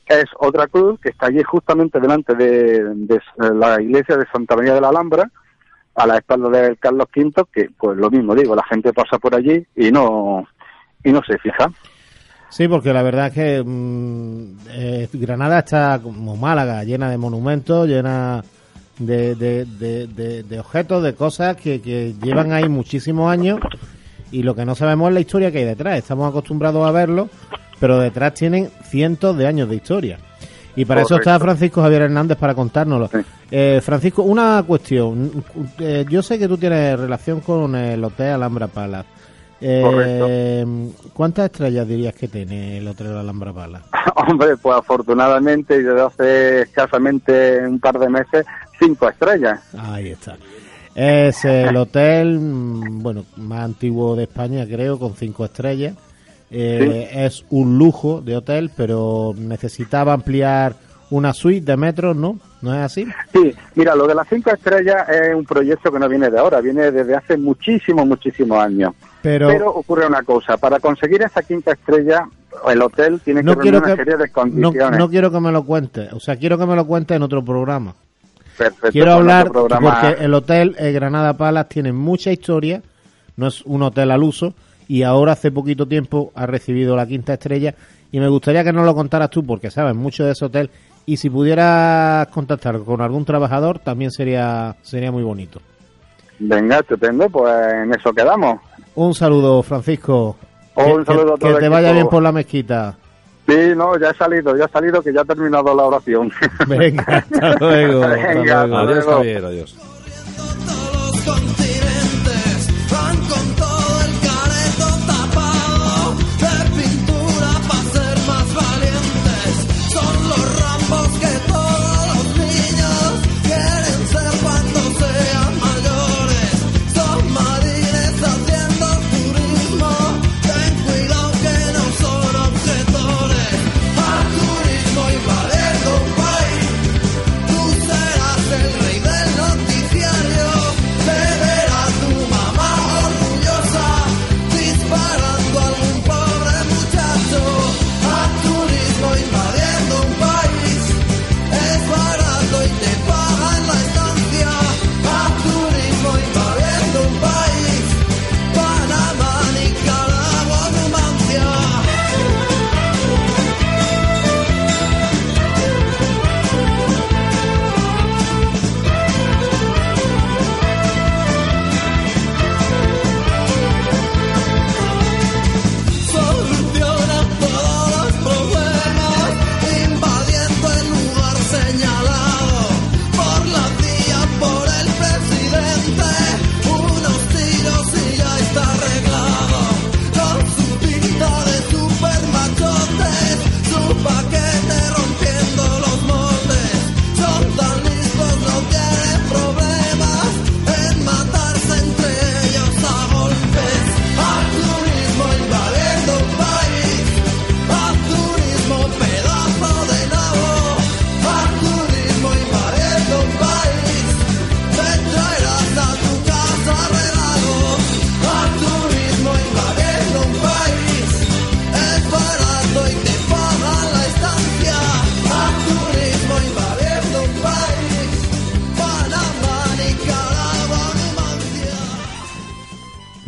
es otra cruz que está allí justamente delante de, de la iglesia de Santa María de la Alhambra, a la espalda de Carlos V, que pues lo mismo digo, la gente pasa por allí y no y no se fija. Sí, porque la verdad es que mm, eh, Granada está como Málaga, llena de monumentos, llena de, de, de- de objetos, de cosas que, que llevan ahí muchísimos años y lo que no sabemos es la historia que hay detrás. Estamos acostumbrados a verlo, pero detrás tienen cientos de años de historia. Y para eso está. Francisco Javier Hernández para contárnoslo. Sí. Eh, Francisco, una cuestión. Eh, yo sé que tú tienes relación con el Hotel Alhambra Palace. Eh, ¿Cuántas estrellas dirías que tiene el Hotel Alhambra Palace? Hombre, pues afortunadamente desde hace escasamente un par de meses, cinco estrellas. Ahí está. Es el hotel, mm, bueno, más antiguo de España, creo, con cinco estrellas. Eh, Es un lujo de hotel, pero necesitaba ampliar una suite de metros, ¿no? ¿No es así? Sí, mira, lo de las cinco estrellas es un proyecto que no viene de ahora, viene desde hace muchísimos, muchísimos años. Pero, Pero ocurre una cosa, para conseguir esa quinta estrella, el hotel tiene no que reunir una que serie de condiciones. no quiero que me lo cuentes, o sea, quiero que me lo cuentes en otro programa. Perfecto, Quiero hablar programa- porque el hotel eh, Granada Palace tiene mucha historia, no es un hotel al uso y ahora hace poquito tiempo ha recibido la quinta estrella y me gustaría que nos lo contaras tú porque sabes mucho de ese hotel y si pudieras contactar con algún trabajador también sería sería muy bonito. Venga, estupendo, pues en eso quedamos. Un saludo, Francisco. Un Que- saludo a que, todo que te vaya bien por la mezquita. Sí, no, ya he salido, ya he salido, que ya ha terminado la oración. Venga, hasta luego. hasta Venga, luego. hasta Adiós, luego. Javier, adiós.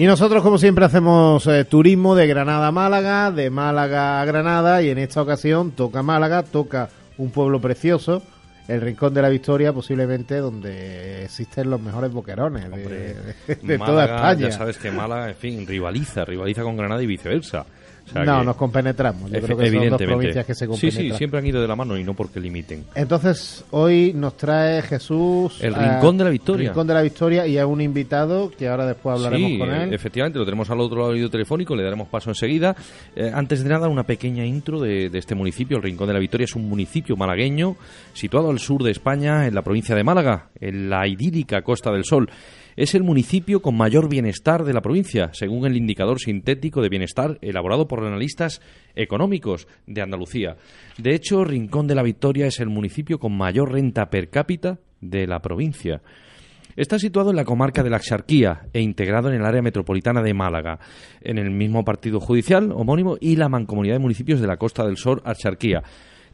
Y nosotros, como siempre, hacemos eh, turismo de Granada a Málaga, de Málaga a Granada, y en esta ocasión toca Málaga, toca un pueblo precioso, el Rincón de la Victoria, posiblemente donde existen los mejores boquerones de, de- de toda España. Ya sabes que Málaga, en fin, rivaliza, rivaliza con Granada y viceversa. O sea no, nos compenetramos. Yo creo que son dos provincias que se sí, compenetran. sí, siempre han ido de la mano y no porque limiten. Entonces, hoy nos trae Jesús... El a- Rincón de la Victoria. Rincón de la Victoria y a un invitado que ahora después hablaremos Sí, con él. efectivamente, lo tenemos al otro lado del hilo telefónico, le daremos paso enseguida. Eh, antes de nada, una pequeña intro de, de este municipio. El Rincón de la Victoria es un municipio malagueño situado al sur de España, en la provincia de Málaga, en la idílica Costa del Sol. Es el municipio con mayor bienestar de la provincia, según el indicador sintético de bienestar elaborado por analistas económicos de Andalucía. De hecho, Rincón de la Victoria es el municipio con mayor renta per cápita de la provincia. Está situado en la comarca de la Axarquía e integrado en el área metropolitana de Málaga, en el mismo partido judicial homónimo y la mancomunidad de municipios de la Costa del Sol, Axarquía.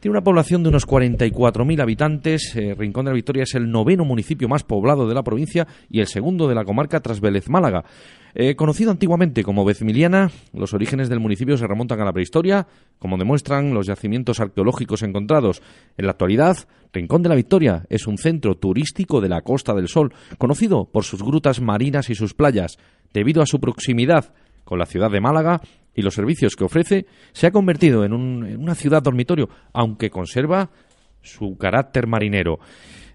Tiene una población de unos 44.000 habitantes. eh, Rincón de la Victoria es el noveno municipio más poblado de la provincia y el segundo de la comarca tras Vélez Málaga. Eh, conocido antiguamente como Vezmiliana, los orígenes del municipio se remontan a la prehistoria, como demuestran los yacimientos arqueológicos encontrados. En la actualidad, Rincón de la Victoria es un centro turístico de la Costa del Sol, conocido por sus grutas marinas y sus playas. Debido a su proximidad con la ciudad de Málaga y los servicios que ofrece, se ha convertido en, un- en una ciudad dormitorio, aunque conserva su carácter marinero.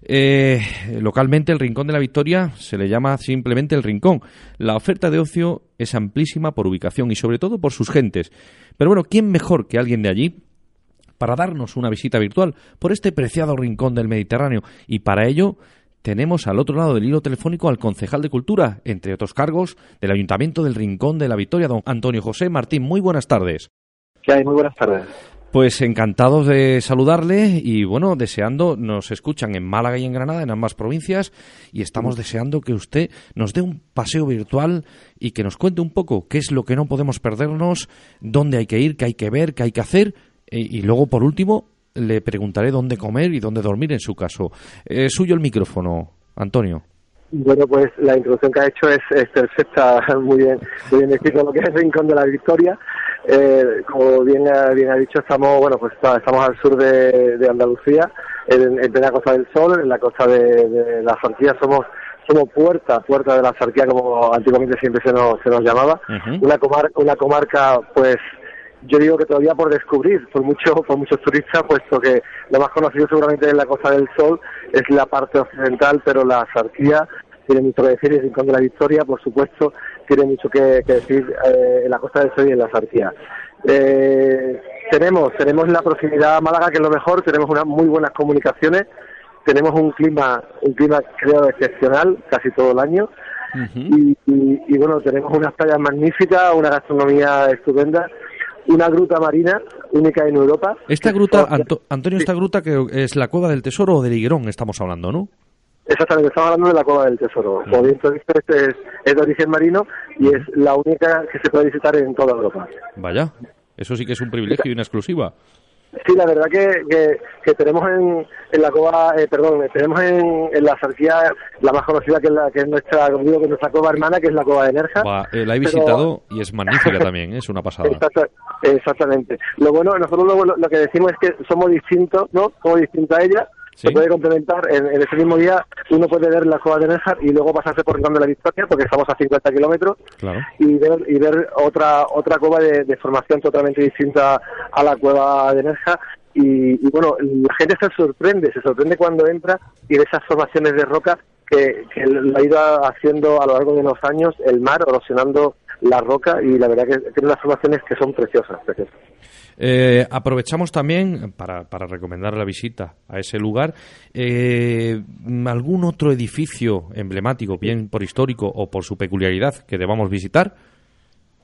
Eh, localmente el Rincón de la Victoria se le llama simplemente el Rincón. La oferta de ocio es amplísima por ubicación y sobre todo por sus gentes. Pero bueno, ¿quién mejor que alguien de allí para darnos una visita virtual por este preciado rincón del Mediterráneo? Y para ello tenemos al otro lado del hilo telefónico al concejal de Cultura, entre otros cargos, del Ayuntamiento del Rincón de la Victoria, don Antonio José Martín. Muy buenas tardes. ¿Qué hay? Muy buenas tardes. Pues encantados de saludarle y bueno, deseando, nos escuchan en Málaga y en Granada, en ambas provincias, y estamos deseando que usted nos dé un paseo virtual y que nos cuente un poco qué es lo que no podemos perdernos, dónde hay que ir, qué hay que ver, qué hay que hacer, y, y luego por último le preguntaré dónde comer y dónde dormir en su caso. Eh, suyo el micrófono, Antonio. Bueno, pues la introducción que ha hecho es, es perfecta, muy bien, muy bien descrito lo que es el Rincón de la Victoria. Eh, como bien ha, bien ha dicho, estamos bueno pues estamos al sur de, de Andalucía, en, en plena Costa del Sol, en la costa de, de la Sarquía somos somos puerta, puerta de la Sarquía como antiguamente siempre se nos, se nos llamaba, Ujú. una comar, una comarca pues yo digo que todavía por descubrir por muchos por muchos turistas puesto que lo más conocido seguramente en la Costa del Sol es la parte occidental pero la Sarquía tiene mucho que decir y el Rincón de la Victoria por supuesto tiene mucho que, que decir eh, en la Costa del Sol y en la Sarquía. Eh, tenemos tenemos la proximidad a Málaga que es lo mejor tenemos unas muy buenas comunicaciones tenemos un clima un clima creo excepcional casi todo el año. Y, y- y, bueno, tenemos unas playas magníficas, una gastronomía estupenda, una gruta marina única en Europa. Esta gruta, Anto- Antonio, esta gruta que es la Cueva del Tesoro o del Higuerón, estamos hablando, ¿no? Exactamente, estamos hablando de la Cueva del Tesoro. Como bien tú dices, es, es de origen marino y es la única que se puede visitar en toda Europa. Vaya, eso sí que es un privilegio y una exclusiva. Sí, la verdad que, que, que tenemos en, en la cova, eh, perdón, tenemos en, en la Sarquía la más conocida que es, la, que es nuestra, como digo, que es nuestra cova hermana, que es la cova de Nerja. Va, eh, la he Pero- visitado y es magnífica también, ¿eh? es una pasada. Exacta- exactamente. Lo bueno, nosotros lo, lo que decimos es que somos distintos, ¿no? Somos distintos a ella. Sí. Se puede complementar en, en ese mismo día. Uno puede ver la cueva de Néjar y luego pasarse por Rincón de la Victoria, porque estamos a 50 kilómetros, Claro. y ver, y ver otra otra cueva de, de formación totalmente distinta a la cueva de Nerja. Y, y bueno, la gente se sorprende, se sorprende cuando entra y ve esas formaciones de roca que, que lo ha ido haciendo a lo largo de los años el mar, erosionando la roca y la verdad que tiene unas formaciones que son preciosas, preciosas. Eh, aprovechamos también para, para recomendar la visita a ese lugar. eh, ¿Algún otro edificio emblemático, bien por histórico o por su peculiaridad, que debamos visitar?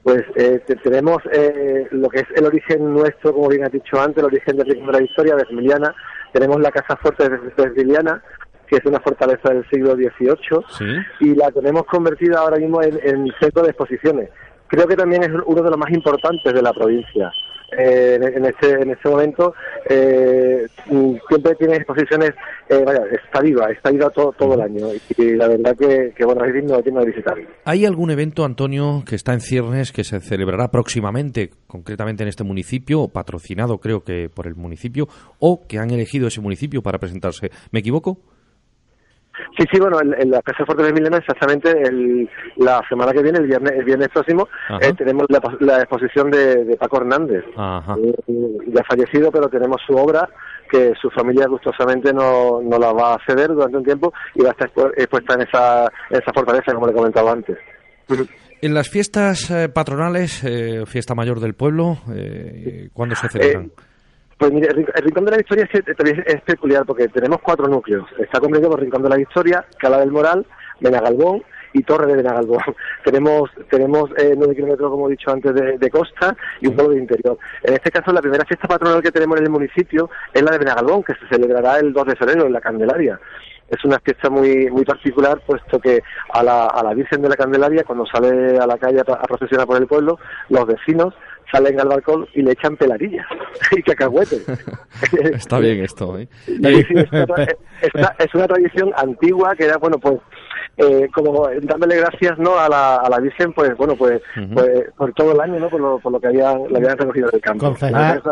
Pues eh, te- tenemos eh, lo que es el origen nuestro, como bien has dicho antes, el origen de Rincón de la Historia, de Emiliana. Tenemos la Casa Fuerte de Vesmiliana, que es una fortaleza del siglo XVIII, Sí. y la tenemos convertida ahora mismo en, en centro de exposiciones. Creo que también es uno de los más importantes de la provincia. Eh, en, este, en este momento eh, mm, siempre tiene exposiciones, eh, vaya, está viva, está viva todo, todo el año. Y, la verdad que, que bueno, es digno, digno de visitar. ¿Hay algún evento, Antonio, que está en ciernes, que se celebrará próximamente, concretamente en este municipio, patrocinado creo que por el municipio, o que han elegido ese municipio para presentarse? ¿Me equivoco? Sí, sí, bueno, en, en la Casa Fuerte de Milena, exactamente el, la semana que viene, el viernes, el viernes próximo, eh, tenemos la, la exposición de, de Paco Hernández. Ajá. Eh, ya fallecido, pero tenemos su obra que su familia gustosamente no, no la va a ceder durante un tiempo y va a estar expu- expuesta en esa, en esa fortaleza, como le comentaba antes. En las fiestas eh, patronales, eh, fiesta mayor del pueblo, eh, ¿cuándo se celebran? Pues mire, el, Rin- el Rincón de la Victoria es, también es peculiar porque tenemos cuatro núcleos. Está comprendido por Rincón de la Victoria, Cala del Moral, Benagalbón y Torre de Benagalbón. tenemos tenemos eh, nueve kilómetros, como he dicho antes, de, costa y un pueblo de interior. En este caso, la primera fiesta patronal que tenemos en el municipio es la de Benagalbón, que se celebrará el 2 de febrero en la Candelaria. Es una fiesta muy muy particular, puesto que a la, Virgen de la Candelaria, cuando sale a la calle a procesionar por el pueblo, los vecinos salen al balcón y le echan pelarillas y cacahuetes. Está bien esto, ¿eh? Sí, sí, es, una, tra- es una- es una tradición antigua que era, bueno, pues, eh, como dándole gracias, ¿no? A la, a la Virgen, pues, bueno, pues, pues, por todo el año, ¿no? Por lo, por lo que habían, le habían recogido del campo. Concejal,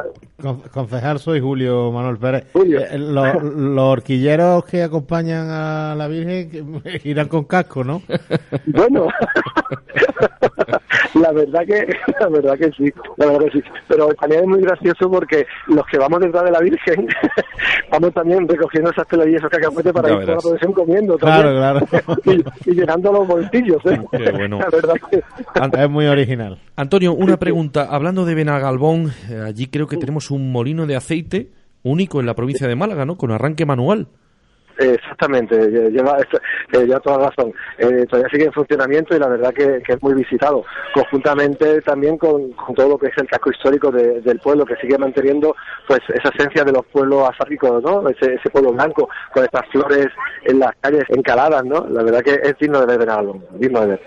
con- concejal soy Julio Manuel Pérez. Julio. Eh, los, los horquilleros que acompañan a la Virgen irán con casco, ¿no? Bueno, la verdad que, la verdad que sí, la verdad que sí. Pero también es muy gracioso porque los que vamos detrás de la Virgen vamos también recogiendo esas peladillas, esos cacahuetes para Ya ir por la verás. procesión comiendo. Claro, también. claro. y, y llenando los bolsillos, ¿eh? Qué bueno. La verdad que... Es muy original. Antonio, una pregunta. Hablando de Benagalbón, eh, allí creo que tenemos un molino de aceite único en la provincia de Málaga, ¿no? Con arranque manual. Exactamente, lle- lleva, eh, lleva toda razón. Eh, todavía sigue en funcionamiento y la verdad que, es muy visitado, conjuntamente también con, todo lo que es el casco histórico de- del pueblo, que sigue manteniendo pues esa esencia de los pueblos asáricos, ¿no? Ese, ese pueblo blanco, con estas flores en las calles encaladas, ¿no? La verdad que es digno de ver en algo, digno de ver.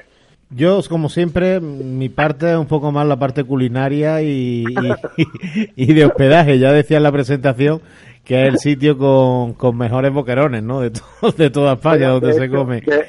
Yo, como siempre, mi parte es un poco más la parte culinaria y, y de hospedaje. Ya decía en la presentación que es el sitio con, con mejores boquerones, ¿no? De, to- de toda España, donde De se come. De,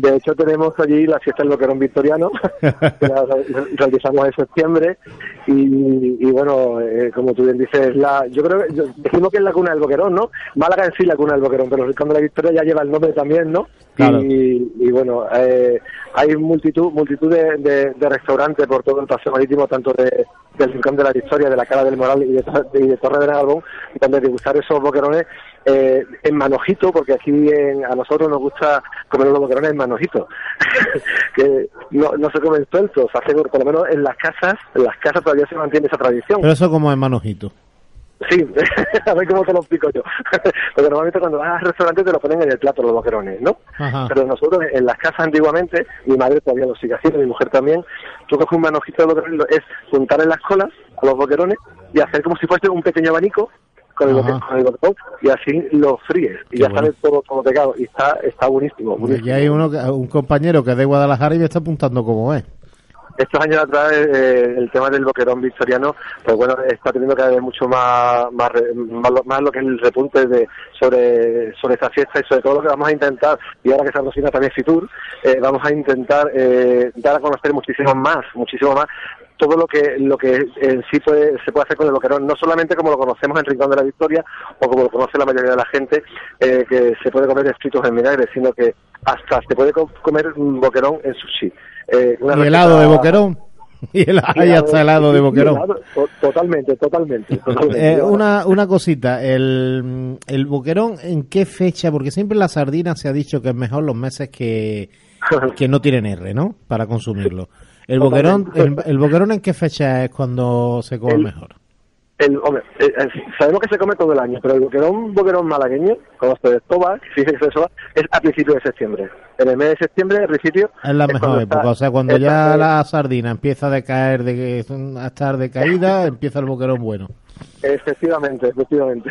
de hecho, tenemos allí la fiesta del Boquerón Victoriano, que la re- realizamos en septiembre. Y, y bueno, eh, como tú bien dices, la, yo creo que yo- decimos que es la cuna del Boquerón, ¿no? Málaga en sí la cuna del Boquerón, pero el Rincón de la Victoria ya lleva el nombre también, ¿no? Claro. Y, y bueno, eh, hay multitud multitud de, de- de restaurantes por todo el paseo marítimo, tanto de, del Rincón de la Victoria, de la Cara del Moral y de, y de Torre de Nalgón, donde degustar esos boquerones eh, en manojito, porque aquí en- a nosotros nos gusta comer los boquerones en manojito, que no, no se comen sueltos, por lo menos en las casas, en las casas todavía se mantiene esa tradición. Pero eso como es manojito. Sí, a ver cómo te lo explico yo. Porque normalmente cuando vas al restaurante te lo ponen en el plato los boquerones, ¿no? Ajá. Pero nosotros en las casas antiguamente, mi madre todavía lo sigue haciendo, mi mujer también, tú coges un manojito de boquerones, es juntar en las colas a los boquerones y hacer como si fuese un pequeño abanico con el, con el boquerón y así lo fríes y Qué ya bueno. sale todo, todo pegado y está, está buenísimo. buenísimo. Aquí hay uno, un compañero que es de Guadalajara y me está apuntando cómo es. estos años atrás eh, el tema del boquerón victoriano pues bueno está teniendo cada vez mucho más más, más, lo, más lo que es el repunte de sobre sobre esta fiesta y sobre todo lo que vamos a intentar y ahora que se aproxima también Fitur eh, vamos a intentar eh, dar a conocer muchísimo más muchísimo más todo lo que lo que en sí puede, se puede hacer con el boquerón, no solamente como lo conocemos en Rincón de la Victoria o como lo conoce la mayoría de la gente, eh, que se puede comer fritos en vinagre, sino que hasta se puede co- comer un boquerón en sushi. Eh, una Y helado de boquerón. Y el- hay hasta helado de boquerón. Totalmente, totalmente. totalmente. Eh, una, una cosita, el, el boquerón, ¿en qué fecha? Porque siempre la sardina se ha dicho que es mejor los meses que, que no tienen R, ¿no? Para consumirlo. El boquerón, el, el boquerón, ¿en qué fecha es cuando se come El- mejor? El, hombre, eh, eh, sabemos que se come todo el año, pero el boquerón, boquerón malagueño, como se destoba, es a principios de septiembre. En el mes de septiembre, al principio... Es la es mejor cuando época. está- O sea, cuando ya la sardina empieza a decaer, de a estar decaída, empieza el boquerón bueno. Efectivamente, efectivamente.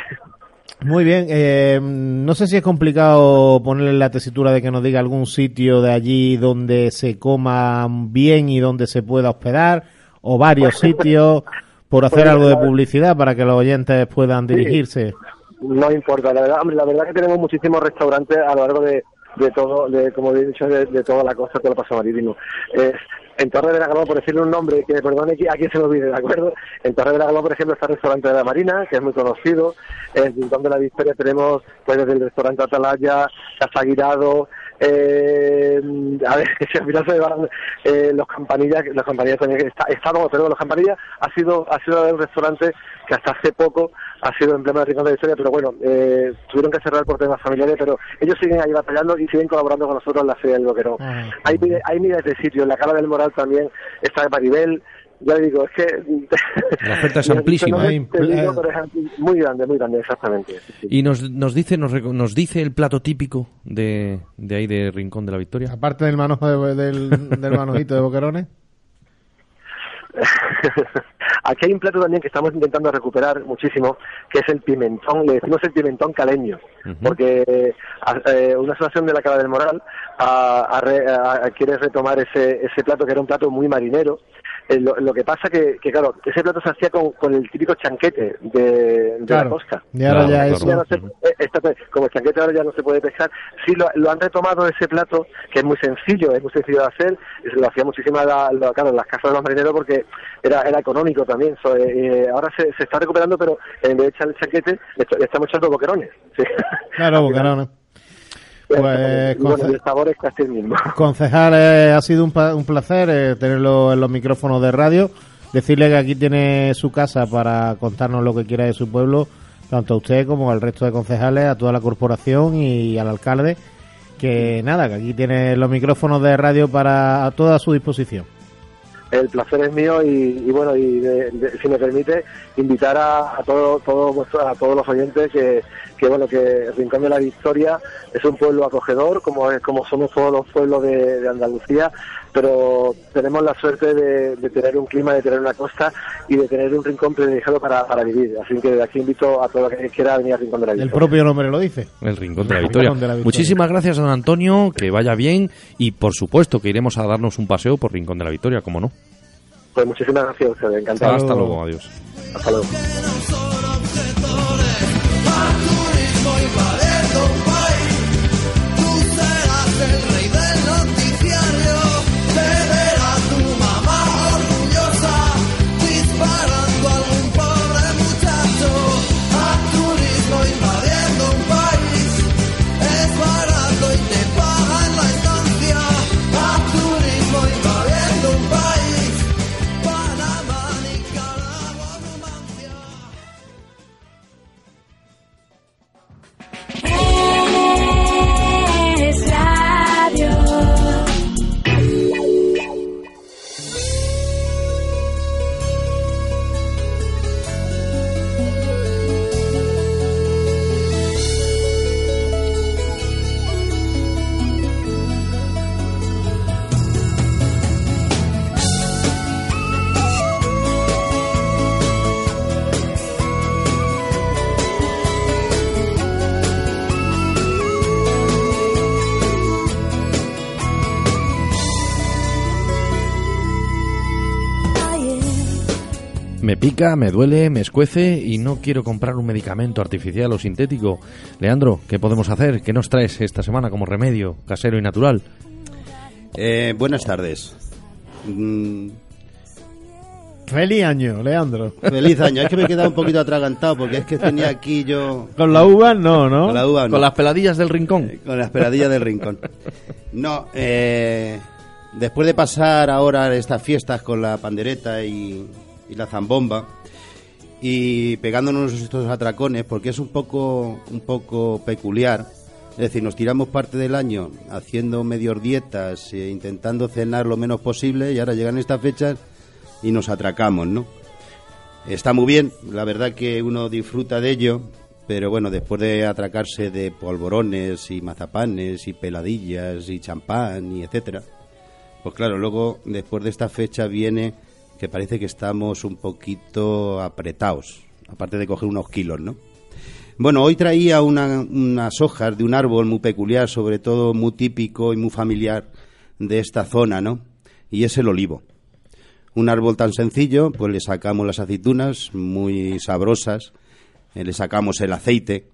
Muy bien, eh, no sé si es complicado ponerle la tesitura de que nos diga algún sitio de allí donde se coma bien y donde se pueda hospedar, o varios sitios, por hacer Pues, algo de publicidad para que los oyentes puedan dirigirse. no importa. La verdad, hombre, la verdad que tenemos muchísimos restaurantes a lo largo de, de todo, de, como he dicho, de, de toda la costa, todo el paso marítimo. Eh, en Torre de la Galón, por decirle un nombre, que perdone que- a quien se me olvide, ¿de acuerdo? En Torre de la Galón, por ejemplo, está el restaurante de la Marina, que es muy conocido. En Rincón de la Victoria tenemos, pues, desde el restaurante Atalaya, Casa Guirado, eh, a ver, si al final se van, eh, los campanillas, los campanillas también, está, está como, pero los campanillas ha sido, ha sido un restaurante que hasta hace poco ha sido emblema de Rincón de la Historia, pero bueno, eh, tuvieron que cerrar por temas familiares, pero ellos siguen ahí batallando y siguen colaborando con nosotros en la Feria del Boquerón. Hay, mil- hay miles de sitios, en la Cala del Moral también está de Maribel, ya digo, es que... La oferta es amplísima, ¿eh? digo, es muy grande, muy grande, exactamente. sí, sí. Y nos, nos dice nos, reco- nos dice el plato típico de, de ahí de Rincón de la Victoria. Aparte del manojo de- del, del manojito de boquerones. Aquí hay un plato también que estamos intentando recuperar muchísimo, que es el pimentón, le decimos el pimentón caleño, porque eh, a- eh, una asociación de la Cala del Moral a- a re- a- a- quiere retomar ese, ese plato que era un plato muy marinero. Eh, lo, lo que pasa que, que, claro, ese plato se hacía con, con el típico chanquete de, de Claro. la costa. Y ahora ya Ya eso. no eh, esta- como el chanquete ahora ya no se puede pescar, sí lo, lo han retomado ese plato, que es muy sencillo, es muy sencillo de hacer, y se lo hacía muchísimo la, lo- claro, en las casas de los marineros porque era, era económico también. So, eh, eh, ahora se, se está recuperando, pero en vez de echar el chanquete, le, echa- le estamos echando boquerones. Sí. Claro, boquerones. Pues, Y bueno, conce- el sabor es casi el mismo. Concejal, eh, ha sido un, pa- un placer eh, tenerlo en los micrófonos de radio. Decirle que aquí tiene su casa para contarnos lo que quiera de su pueblo, tanto a usted como al resto de concejales, a toda la corporación y al alcalde. Que nada, que aquí tiene los micrófonos de radio para a toda su disposición. El placer es mío y, bueno, y si me permite, invitar a, a, a todos los oyentes que, bueno que Rincón de la Victoria es un pueblo acogedor, como como somos todos los pueblos de Andalucía, pero tenemos la suerte de, de tener un clima, de tener una costa y de tener un rincón privilegiado para, para vivir. Así que de aquí invito a todo el que quiera venir a Rincón de la El Victoria. propio nombre lo dice. El Rincón de la El Victoria. Rincón de la Victoria. Muchísimas gracias, don Antonio, que vaya bien y por supuesto que iremos a darnos un paseo por Rincón de la Victoria, como no. Pues muchísimas gracias a ustedes, encantado. Hasta luego, adiós. Hasta luego. Pica, me duele, me escuece y no quiero comprar un medicamento artificial o sintético. Leandro, ¿qué podemos hacer? ¿Qué nos traes esta semana como remedio casero y natural? Eh, buenas tardes. Mm, Feliz año, Leandro. feliz año. Es que me he quedado un poquito atragantado porque es que tenía aquí yo... Con la uva, no, ¿no? Con la uva, no. Con las peladillas del rincón. Con la esperadilla del rincón. No, eh, después de pasar ahora estas fiestas con la pandereta y, y la zambomba y pegándonos estos atracones, porque es un poco, un poco peculiar. Es decir, nos tiramos parte del año haciendo medio dietas e intentando cenar lo menos posible y ahora llegan estas fechas y nos atracamos, ¿no? Está muy bien, la verdad que uno disfruta de ello, pero bueno, después de atracarse de polvorones y mazapanes y peladillas y champán y etcétera, pues claro, luego después de esta fecha viene que parece que estamos un poquito apretados, aparte de coger unos kilos, ¿no? Bueno, hoy traía una- unas hojas de un árbol muy peculiar, sobre todo muy típico y muy familiar de esta zona, ¿no? Y es el olivo. Un árbol tan sencillo, pues le sacamos las aceitunas muy sabrosas eh, le sacamos el aceite,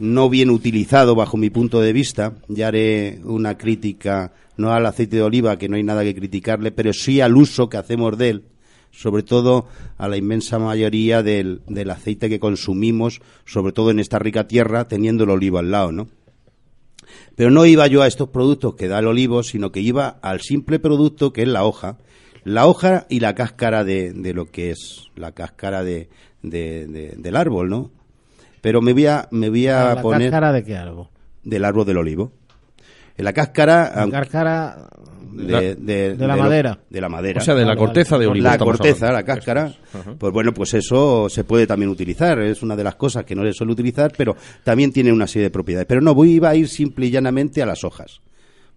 no bien utilizado bajo mi punto de vista. Ya haré una crítica, no al aceite de oliva, que no hay nada que criticarle, pero sí al uso que hacemos de él, sobre todo a la inmensa mayoría del, del aceite que consumimos, sobre todo en esta rica tierra, teniendo el olivo al lado, ¿no? Pero no iba yo a estos productos que da el olivo, sino que iba al simple producto que es la hoja. La hoja y la cáscara de, de lo que es la cáscara de, de- de- del árbol, ¿no? Pero me voy a, me voy a ¿La poner cáscara de qué algo? del árbol del olivo. En la cáscara La cáscara de, de- de la lo- madera. de la madera. O sea, de la corteza de olivo. la corteza, la cáscara, es. Pues bueno, pues eso se puede también utilizar. Es una de las cosas que no se suele utilizar, pero también tiene una serie de propiedades. Pero no, voy iba a ir simple y llanamente a las hojas.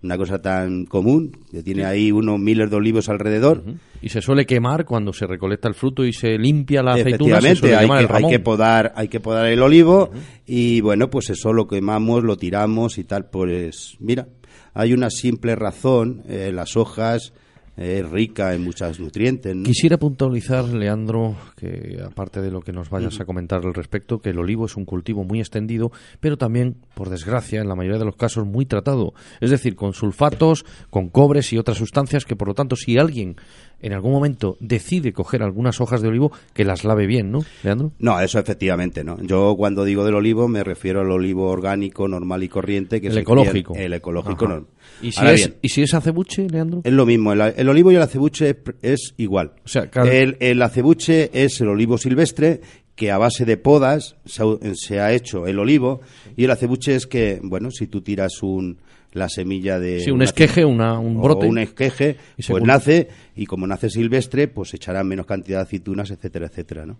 Una cosa tan común, que tiene ahí unos miles de olivos alrededor. Y se suele quemar cuando se recolecta el fruto y se limpia la aceituna. se suele hay el que, hay ramón. que podar, hay que podar el olivo y bueno, pues eso lo quemamos, lo tiramos y tal. Pues mira, hay una simple razón, eh, las hojas eh, es rica en muchos nutrientes. ¿no? Quisiera puntualizar, Leandro, que aparte de lo que nos vayas a comentar al respecto, que el olivo es un cultivo muy extendido, pero también, por desgracia, en la mayoría de los casos muy tratado. Es decir, con sulfatos, con cobres y otras sustancias que, por lo tanto, si alguien en algún momento decide coger algunas hojas de olivo, que las lave bien, ¿no, Leandro? No, eso efectivamente, ¿no? Yo cuando digo del olivo me refiero al olivo orgánico, normal y corriente, que el es ecológico. El, ecológico, Ajá. no. ¿Y si, Ahora es, bien, ¿Y si es acebuche, Leandro? es lo mismo, el, el olivo y el acebuche es, es igual. O sea, cada- el, el acebuche es el olivo silvestre que a base de podas se ha, se ha hecho el olivo y el acebuche es que, bueno, si tú tiras un la semilla de Sí, un una esqueje, una- un o brote. un esqueje, Y se pues nace y como nace silvestre, pues echarán menos cantidad de aceitunas, etcétera, etcétera, ¿no?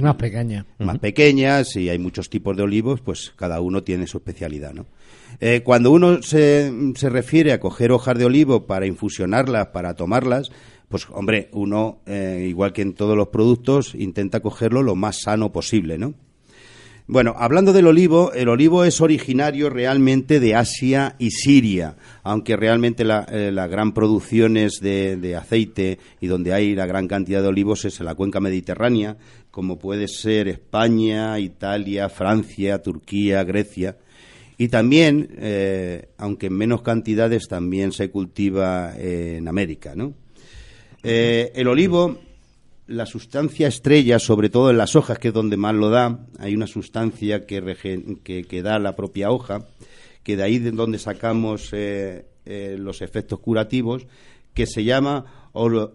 Más pequeña. más pequeñas y hay muchos tipos de olivos, pues cada uno tiene su especialidad, ¿no? Eh, cuando uno se, se refiere a coger hojas de olivo para infusionarlas, para tomarlas, pues hombre, uno, eh, igual que en todos los productos, intenta cogerlo lo más sano posible, ¿no? Bueno, hablando del olivo, el olivo es originario realmente de Asia y Siria, aunque realmente la, eh, gran producciones de, de aceite y donde hay la gran cantidad de olivos es en la cuenca mediterránea, como puede ser España, Italia, Francia, Turquía, Grecia. Y también, eh, aunque en menos cantidades, también se cultiva en América. Eh, el olivo, la sustancia estrella, sobre todo en las hojas, que es donde más lo da, hay una sustancia que, que, da la propia hoja, que de ahí de donde sacamos eh, eh, los efectos curativos, que se llama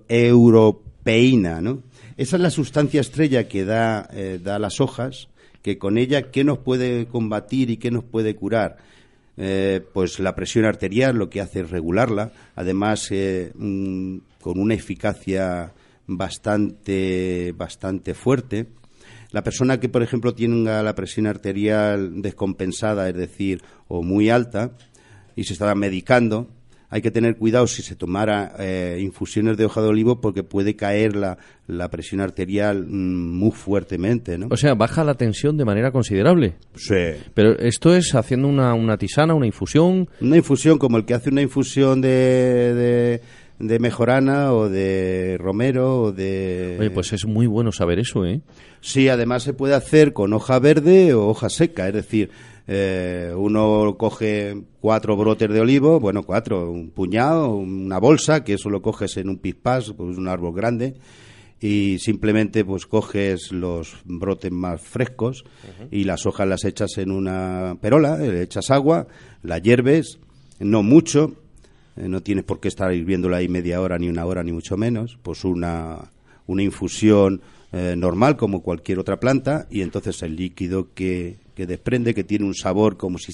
europeína, ¿no? Esa es la sustancia estrella que da, eh, da las hojas, que con ella, ¿qué nos puede combatir y qué nos puede curar? Pues la presión arterial lo que hace es regularla, además con una eficacia bastante, bastante fuerte. La persona que, por ejemplo, tenga la presión arterial descompensada, es decir, o muy alta, y se está medicando, hay que tener cuidado si se tomara eh, infusiones de hoja de olivo porque puede caer la, la presión arterial mm, muy fuertemente, ¿no? O sea, baja la tensión de manera considerable. Sí. Pero esto es haciendo una, una tisana, una infusión. Una infusión como el que hace una infusión de, de, de mejorana o de romero o de... Oye, pues es muy bueno saber eso, ¿eh? Sí, además se puede hacer con hoja verde o hoja seca, es decir, eh, uno coge cuatro brotes de olivo, bueno, cuatro, un puñado, una bolsa, que eso lo coges en un pispás, pues un árbol grande, y simplemente pues coges los brotes más frescos y las hojas las echas en una perola, le echas agua, la hierves, no mucho, eh, no tienes por qué estar hirviéndola ahí media hora, ni una hora, ni mucho menos, pues una, una infusión eh, normal como cualquier otra planta y entonces el líquido que, que desprende, que tiene un sabor como si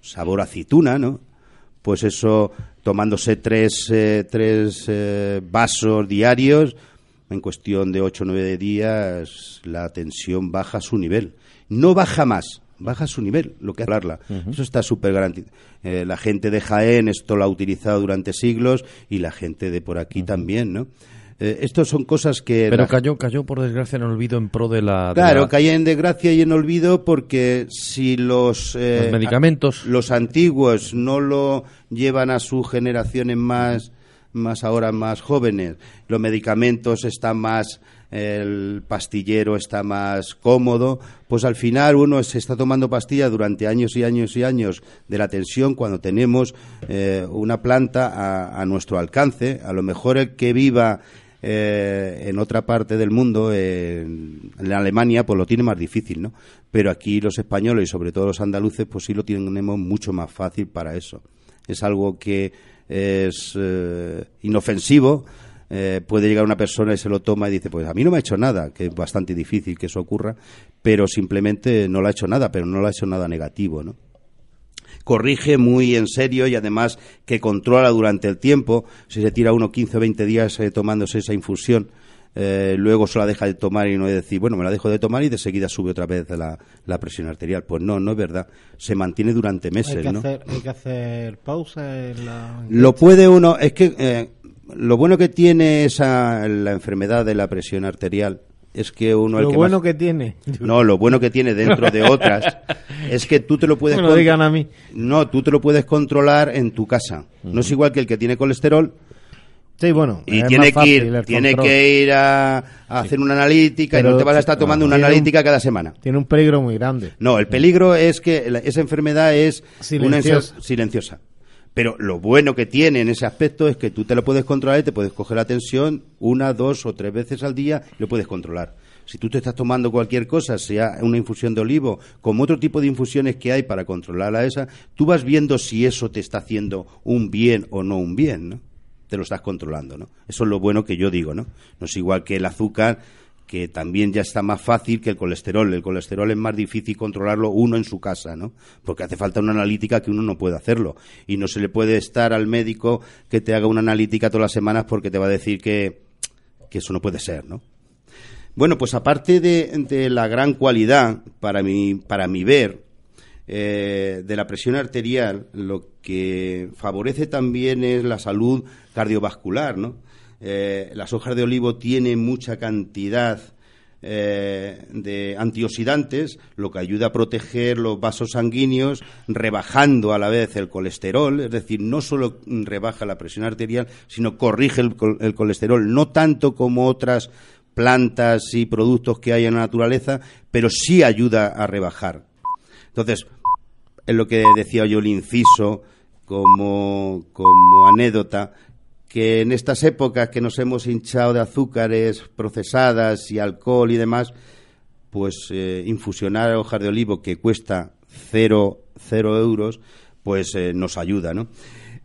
sabor aceituna, ¿no? Pues eso, tomándose tres, eh, tres eh, vasos diarios, en cuestión de ocho o nueve días, la tensión baja a su nivel. No baja más, baja su nivel, lo que hablarla. Eso está súper garantizado. Eh, la gente de Jaén esto lo ha utilizado durante siglos y la gente de por aquí también, ¿no? Eh, estos son cosas que... Pero la- cayó, cayó por desgracia en olvido en pro de la. de Claro, la- cae en desgracia y en olvido porque si los, eh, Los medicamentos. a- los antiguos no lo llevan a sus generaciones más, más ahora más jóvenes, los medicamentos están más el pastillero está más cómodo, pues al final uno se está tomando pastillas durante años y años y años de la tensión cuando tenemos eh, una planta a, a nuestro alcance. A lo mejor el que viva eh, en otra parte del mundo, en, Alemania, pues lo tiene más difícil, ¿no? Pero aquí los españoles y sobre todo los andaluces, pues sí lo tenemos mucho más fácil para eso. Es algo que es eh, inofensivo. Eh, puede llegar una persona y se lo toma y dice, pues a mí no me ha hecho nada, que es bastante difícil que eso ocurra, pero simplemente no le ha hecho nada, pero no le ha hecho nada negativo, ¿no? corrige muy en serio y además que controla durante el tiempo. Si se tira uno 15 o 20 días eh, tomándose esa infusión, eh, luego se la deja de tomar y no de decir, bueno, me la dejo de tomar y de seguida sube otra vez la, la presión arterial. Pues no, no es verdad. Se mantiene durante meses, hay, que ¿no? hacer, hay que hacer pausa en la... Lo puede uno, es que eh, lo bueno que tiene esa, la enfermedad de la presión arterial es que uno el Lo que bueno más- que tiene. no, lo bueno que tiene dentro de otras es que tú te lo puedes No lo digan a mí. No, tú te lo puedes controlar en tu casa. No es igual que el que tiene colesterol Sí, bueno. y tiene que ir, el tiene que ir a, a hacer una analítica y Pero no te vas a estar tomando una tiene un- analítica cada semana. Tiene un peligro muy grande. No, el peligro es que la- esa enfermedad es una Silenciosa. enfer- silenciosa. Pero lo bueno que tiene en ese aspecto es que tú te lo puedes controlar y te puedes coger la tensión una, dos o tres veces al día lo puedes controlar. Si tú te estás tomando cualquier cosa, sea una infusión de olivo, como otro tipo de infusiones que hay para controlar a esa, tú vas viendo si eso te está haciendo un bien o no un bien, ¿no? Te lo estás controlando, ¿no? Eso es lo bueno que yo digo, ¿no? No es igual que el azúcar, que también ya está más fácil que el colesterol. El colesterol es más difícil controlarlo uno en su casa, ¿no? Porque hace falta una analítica que uno no puede hacerlo. Y no se le puede estar al médico que te haga una analítica todas las semanas porque te va a decir que, que eso no puede ser, ¿no? Bueno, pues aparte de, la gran cualidad, para mi, para mi ver, eh, de la presión arterial, lo que favorece también es la salud cardiovascular, ¿no? Eh, las hojas de olivo tienen mucha cantidad eh, de antioxidantes, lo que ayuda a proteger los vasos sanguíneos, rebajando a la vez el colesterol, es decir, no solo rebaja la presión arterial, sino corrige el colesterol, no tanto como otras plantas y productos que hay en la naturaleza, pero sí ayuda a rebajar. Entonces, es lo que decía yo el inciso como, como anécdota, que en estas épocas que nos hemos hinchado de azúcares procesadas y alcohol y demás, pues eh, infusionar hojas de olivo que cuesta cero, cero euros, pues eh, nos ayuda, ¿no?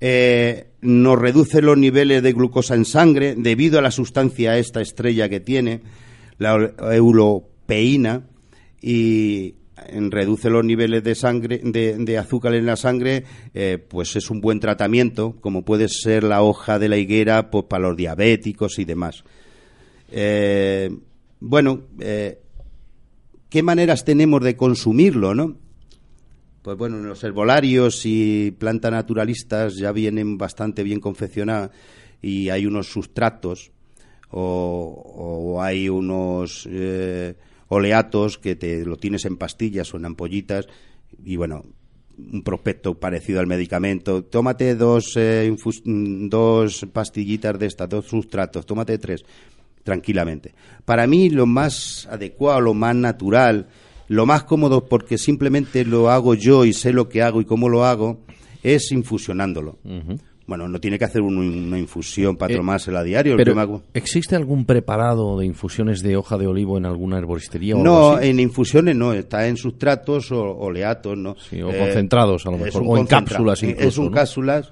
Eh, nos reduce los niveles de glucosa en sangre debido a la sustancia esta estrella que tiene, la europeína, y reduce los niveles de sangre de, azúcar en la sangre eh, pues es un buen tratamiento como puede ser la hoja de la higuera pues para los diabéticos y demás. Eh, bueno eh, qué maneras tenemos de consumirlo no pues bueno, los herbolarios y plantas naturalistas ya vienen bastante bien confeccionadas y hay unos sustratos o, o hay unos eh, oleatos que te lo tienes en pastillas o en ampollitas y bueno, un prospecto parecido al medicamento. Tómate dos, eh, mm, dos pastillitas de estas, dos sustratos, tómate tres tranquilamente. Para mí lo más adecuado, lo más natural, lo más cómodo porque simplemente lo hago yo y sé lo que hago y cómo lo hago, es infusionándolo. Bueno, no tiene que hacer un- una infusión para Eh, tomársela a diario. Pero, ¿existe algún preparado de infusiones de hoja de olivo en alguna herboristería o algo No, así? en infusiones no, está en sustratos o oleatos, ¿no? Sí, o concentrados, a lo es mejor, un o en cápsulas Es incluso, un ¿no? cápsulas.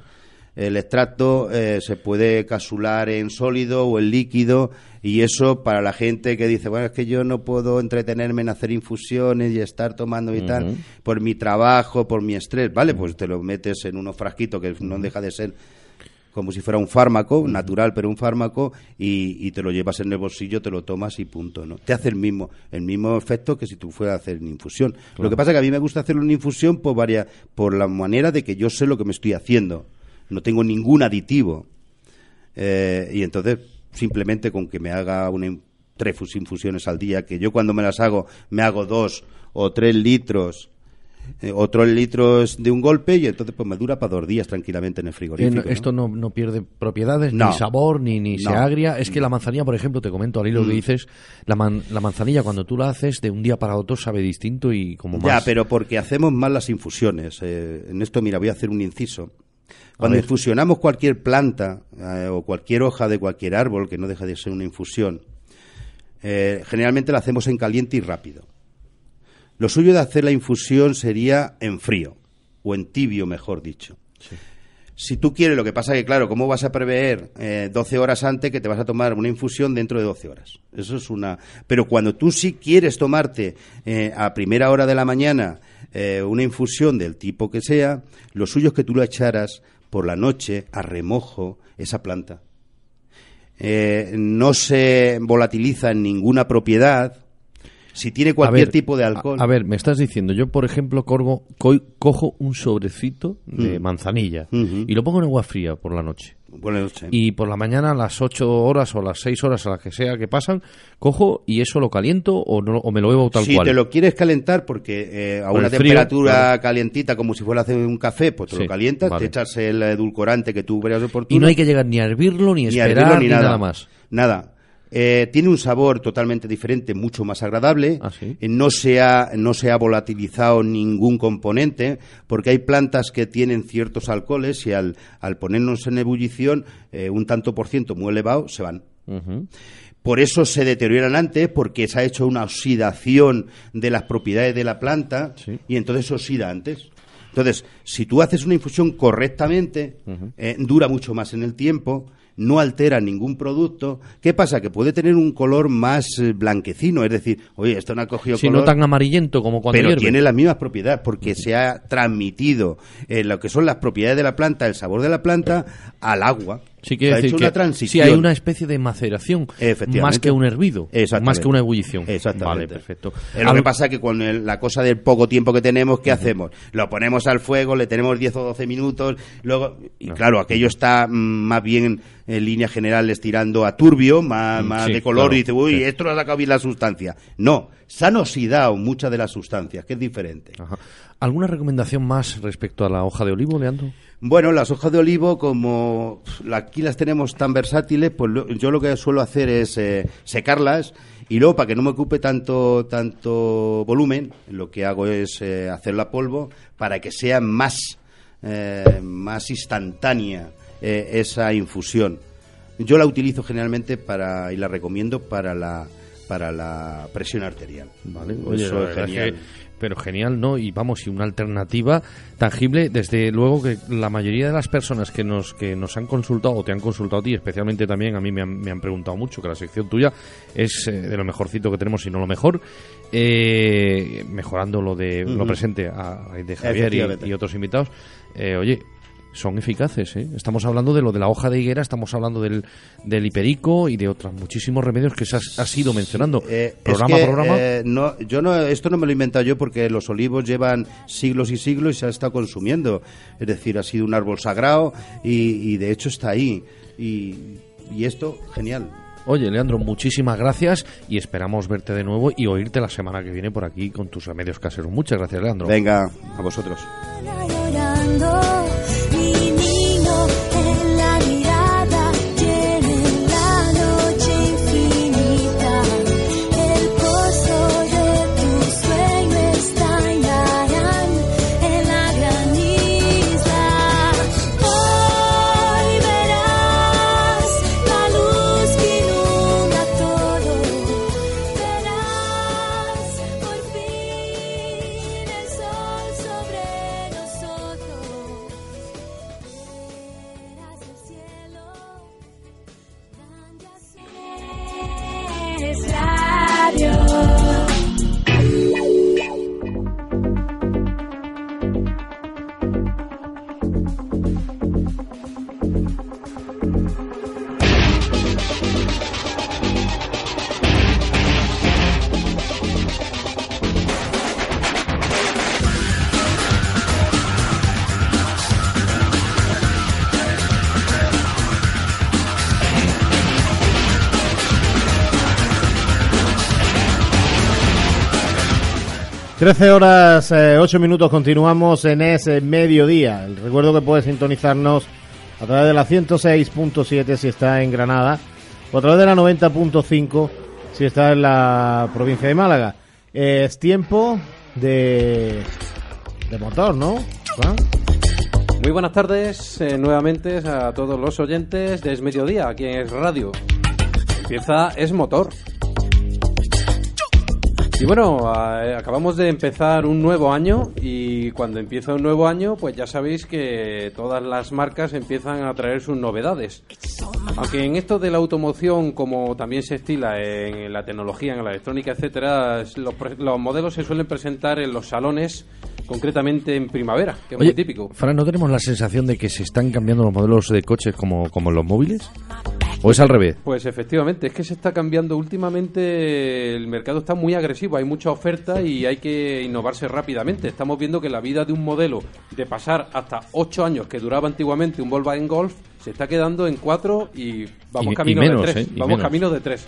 El extracto eh, se puede capsular en sólido o en líquido y eso para la gente que dice, bueno, es que yo no puedo entretenerme en hacer infusiones y estar tomando y tal por mi trabajo, por mi estrés, ¿vale? Pues te lo metes en unos frasquitos que no deja de ser como si fuera un fármaco, natural, pero un fármaco, y, y te lo llevas en el bolsillo, te lo tomas y punto, ¿no? Te hace el mismo, el mismo efecto que si tú fueras a hacer una infusión. Lo que pasa es que a mí me gusta hacerlo en infusión por varias, por la manera de que yo sé lo que me estoy haciendo. No tengo ningún aditivo. Eh, y entonces, simplemente con que me haga una, tres fus- infusiones al día, que yo cuando me las hago, me hago dos o tres litros eh, otros litros de un golpe y entonces pues me dura para dos días tranquilamente en el Eh, frigorífico. Esto no, no pierde propiedades, ni sabor, ni, ni se agria. Es que la manzanilla, por ejemplo, te comento al hilo que Mm. dices, la, man- la manzanilla cuando tú la haces de un día para otro sabe distinto y como más... Ya, pero porque hacemos mal las infusiones. Eh, en esto, mira, voy a hacer un inciso. Cuando infusionamos cualquier planta eh, o cualquier hoja de cualquier árbol, que no deja de ser una infusión, eh, generalmente la hacemos en caliente y rápido. Lo suyo de hacer la infusión sería en frío, o en tibio, mejor dicho. Si tú quieres, lo que pasa que, claro, ¿cómo vas a prever eh, 12 horas antes que te vas a tomar una infusión dentro de 12 horas? Eso es una... Pero cuando tú sí quieres tomarte eh, a primera hora de la mañana eh, una infusión del tipo que sea, lo suyo es que tú lo echaras por la noche a remojo esa planta. Eh, no se volatiliza en ninguna propiedad. Si tiene cualquier A ver, tipo de alcohol... A, a ver, me estás diciendo, yo por ejemplo corgo, co- cojo un sobrecito de Mm. manzanilla Ujú. y lo pongo en agua fría por la noche. Buenas noches. Y por la mañana a las 8 horas o las 6 horas a las que sea que pasan, cojo y eso lo caliento o, no, o me lo bebo tal si cual. te lo quieres calentar porque eh, a Por una frío, temperatura claro. calientita como si fuera a hacer un café, pues te Sí, lo calientas, vale. te echas el edulcorante que tú veas oportuno. Y no hay que llegar ni a hervirlo, ni, ni esperar, hervirlo, ni, nada. más. Nada. Eh, tiene un sabor totalmente diferente, mucho más agradable. Ah, sí. Eh, no, se ha, no se ha volatilizado ningún componente, porque hay plantas que tienen ciertos alcoholes y al, al ponernos en ebullición, eh, un tanto por ciento muy elevado, se van. Por eso se deterioran antes, porque se ha hecho una oxidación de las propiedades de la planta Sí. y entonces se oxida antes. Entonces, si tú haces una infusión correctamente, eh, dura mucho más en el tiempo, no altera ningún producto. ¿Qué pasa? Que puede tener un color más eh, blanquecino, es decir, oye, esto no ha cogido Si color no tan amarillento como cuando pero hierve. tiene las mismas propiedades porque se ha transmitido eh, lo que son las propiedades de la planta, el sabor de la planta, al agua. Sí, Se quiere ha decir hecho que una sí transición. hay una especie de maceración, Efectivamente. más que un hervido, más que una ebullición. Exactamente. Vale, perfecto. Es lo Al- que pasa que con el- la cosa del poco tiempo que tenemos, ¿qué hacemos? Lo ponemos al fuego, le tenemos 10 o 12 minutos, luego, y claro, aquello está mm, más bien en líneas generales tirando a turbio, más, Mm, más sí, de color, claro, y dice, uy, sí. esto no ha sacado bien la sustancia. No, se han oxidado muchas de las sustancias, que es diferente. Ajá. ¿Alguna recomendación más respecto a la hoja de olivo, Leandro? Bueno, las hojas de olivo, como aquí las tenemos tan versátiles, pues yo lo que suelo hacer es eh, secarlas y luego, para que no me ocupe tanto, tanto volumen, lo que hago es eh, hacerla polvo para que sea más, eh, más instantánea eh, esa infusión. Yo la utilizo generalmente para, y la recomiendo para la, para la presión arterial. Vale, Eso la es genial. que- pero genial, ¿no? Y vamos, y una alternativa tangible, desde luego que la mayoría de las personas que nos que nos han consultado o te han consultado a ti, especialmente también a mí me han, me han preguntado mucho, que la sección tuya es eh, de lo mejorcito que tenemos, si no lo mejor, eh, mejorando lo de lo presente a raíz de Javier y otros invitados. Eh, oye, son eficaces, ¿eh? Estamos hablando de lo de la hoja de higuera, estamos hablando del, del hiperico y de otros muchísimos remedios que se has, has ido mencionando. Eh, es programa que, programa. eh, no, yo no, esto no me lo he inventado yo porque los olivos llevan siglos y siglos y se ha estado consumiendo. Es decir, ha sido un árbol sagrado y, y de hecho está ahí. Y, y esto, genial. Oye, Leandro, muchísimas gracias y esperamos verte de nuevo y oírte la semana que viene por aquí con tus remedios caseros. Muchas gracias, Leandro. Venga, a vosotros. 13 horas, eh, 8 minutos, continuamos en ese mediodía. Recuerdo que puedes sintonizarnos a través de la 106.7 si está en Granada o a través de la 90.5 si está en la provincia de Málaga. Eh, es tiempo de, de motor, ¿no? Juan? Muy buenas tardes eh, nuevamente a todos los oyentes de Es Mediodía, aquí en Radio. Empieza Es Motor. Y bueno, a- acabamos de empezar un nuevo año y cuando empieza un nuevo año, pues ya sabéis que todas las marcas empiezan a traer sus novedades. Aunque en esto de la automoción, como también se estila en la tecnología, en la electrónica, etcétera, los, los modelos se suelen presentar en los salones, concretamente en primavera, que es muy típico. Fran, ¿no tenemos la sensación de que se están cambiando los modelos de coches como, como en los móviles? ¿O es al revés? Pues efectivamente, es que se está cambiando últimamente, el mercado está muy agresivo, hay mucha oferta y hay que innovarse rápidamente. Estamos viendo que la vida de un modelo de pasar hasta 8 años que duraba antiguamente un Volkswagen Golf se está quedando en 4 y vamos Y- y camino menos, de 3. ¿eh? Vamos menos. camino de 3.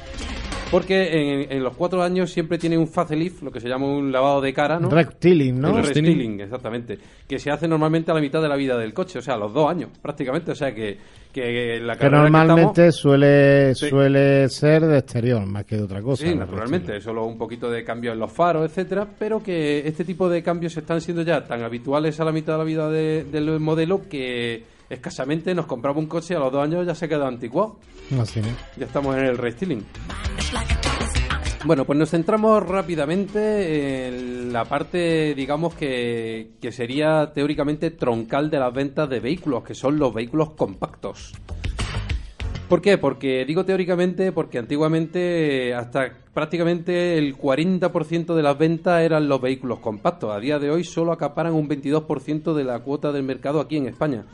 Porque en, en los 4 años siempre tiene un facelift, lo que se llama un lavado de cara, ¿no? Restyling, ¿no? El exactamente. Que se hace normalmente a la mitad de la vida del coche, o sea, a los dos años, prácticamente. O sea, que, que la Que carrera normalmente estamos- suele, Sí. suele ser de exterior más que de otra cosa. Sí, naturalmente, solo un poquito de cambio en los faros, etcétera, pero que este tipo de cambios están siendo ya tan habituales a la mitad de la vida de- del modelo que escasamente nos compramos un coche y a los dos años ya se queda anticuado. Así, ¿no? Ya estamos en el restyling. Bueno, pues nos centramos rápidamente en la parte, digamos, que, que sería teóricamente troncal de las ventas de vehículos, que son los vehículos compactos. ¿Por qué? Porque digo teóricamente porque antiguamente hasta prácticamente el 40% de las ventas eran los vehículos compactos. A día de hoy solo acaparan un 22% de la cuota del mercado aquí en España.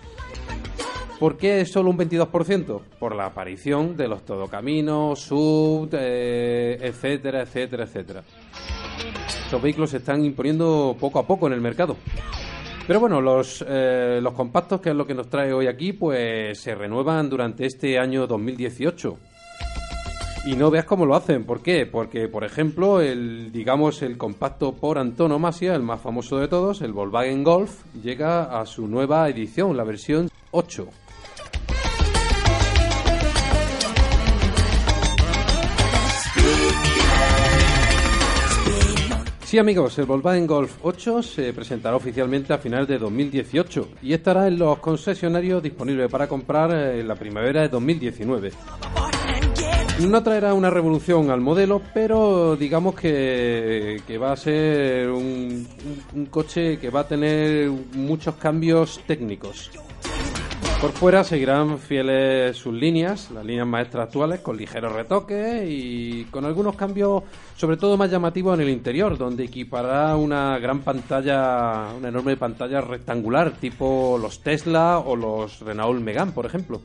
¿Por qué solo un 22%? Por la aparición de los todocaminos, sub, eh, etcétera, etcétera, etcétera. Estos vehículos se están imponiendo poco a poco en el mercado. Pero bueno, los, eh, los compactos, que es lo que nos trae hoy aquí, pues se renuevan durante este año 2018. Y no veas cómo lo hacen. ¿Por qué? Porque, por ejemplo, el, digamos, el compacto por antonomasia, el más famoso de todos, el Volkswagen Golf, llega a su nueva edición, la versión 8. Sí, amigos, el Volkswagen Golf 8 se presentará oficialmente a finales de 2018 y estará en los concesionarios disponible para comprar eh, en la primavera de 2019. No traerá una revolución al modelo, pero digamos que, va a ser un coche que va a tener muchos cambios técnicos. Por fuera seguirán fieles sus líneas, las líneas maestras actuales, con ligeros retoques y con algunos cambios, sobre todo más llamativos en el interior, donde equipará una gran pantalla, una enorme pantalla rectangular, tipo los Tesla o los Renault Megane, por ejemplo.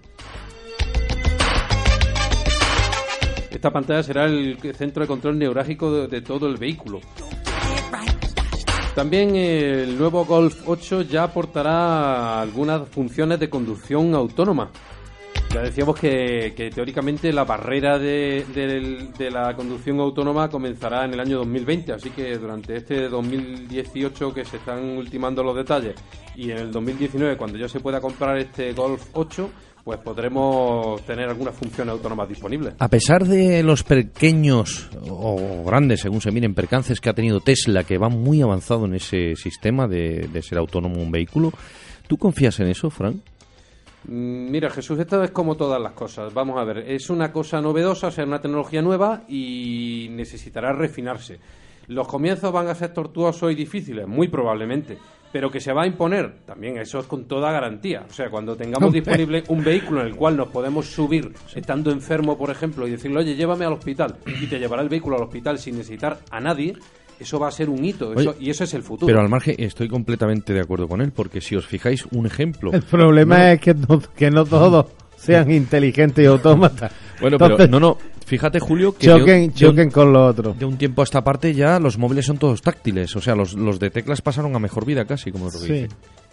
Esta pantalla será el centro de control neurálgico de, de todo el vehículo. También el nuevo Golf 8 ya aportará algunas funciones de conducción autónoma. Ya decíamos que, teóricamente la barrera de la conducción autónoma comenzará en el año 2020, así que durante este 2018 que se están ultimando los detalles y en el 2019 cuando ya se pueda comprar este Golf 8, pues podremos tener algunas funciones autónomas disponibles. A pesar de los pequeños o grandes, según se miren, percances que ha tenido Tesla, que va muy avanzado en ese sistema de, de ser autónomo un vehículo, ¿tú confías en eso, Frank? Mm, Mira, Jesús, esto es como todas las cosas. Vamos a ver, es una cosa novedosa, o sea, una tecnología nueva y necesitará refinarse. ¿Los comienzos van a ser tortuosos y difíciles? Muy probablemente. Pero que se va a imponer, también eso es con toda garantía. O sea, cuando tengamos disponible un vehículo en el cual nos podemos subir estando enfermo, por ejemplo, y decirle, oye, llévame al hospital, y te llevará el vehículo al hospital sin necesitar a nadie, eso va a ser un hito. eso- Oye, y eso es el futuro. Pero al margen estoy completamente de acuerdo con él, porque si os fijáis, un ejemplo... El problema No. es que no, que no todos sean inteligentes y autómatas. Bueno, pero no, fíjate Julio que de- choquen, de un- choquen con lo otro. de un tiempo a esta parte ya los móviles son todos táctiles, o sea, los, los de teclas pasaron a mejor vida casi, como lo que Sí. dice.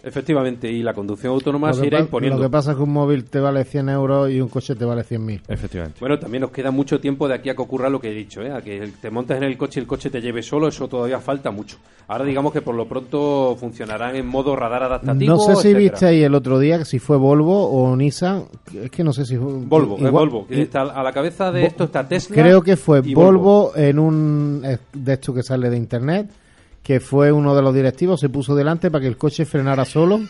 Efectivamente, y la conducción autónoma Lo se irá imponiendo. lo que pasa es que un móvil te vale 100 euros y un coche te vale 100.000. Efectivamente. Bueno, también nos queda mucho tiempo de aquí a que ocurra lo que he dicho, ¿eh? a que te montes en el coche y el coche te lleve solo, eso todavía falta mucho. Ahora digamos que por lo pronto funcionarán en modo radar adaptativo. No sé si etcétera. viste ahí el otro día que si fue Volvo o Nissan. Es que no sé si fue. Volvo, es Volvo. que está a la cabeza de Vo- esto está Tesla. Creo que fue y Volvo, en un eh, de esto que sale de internet, que fue uno de los directivos, se puso delante para que el coche frenara solo.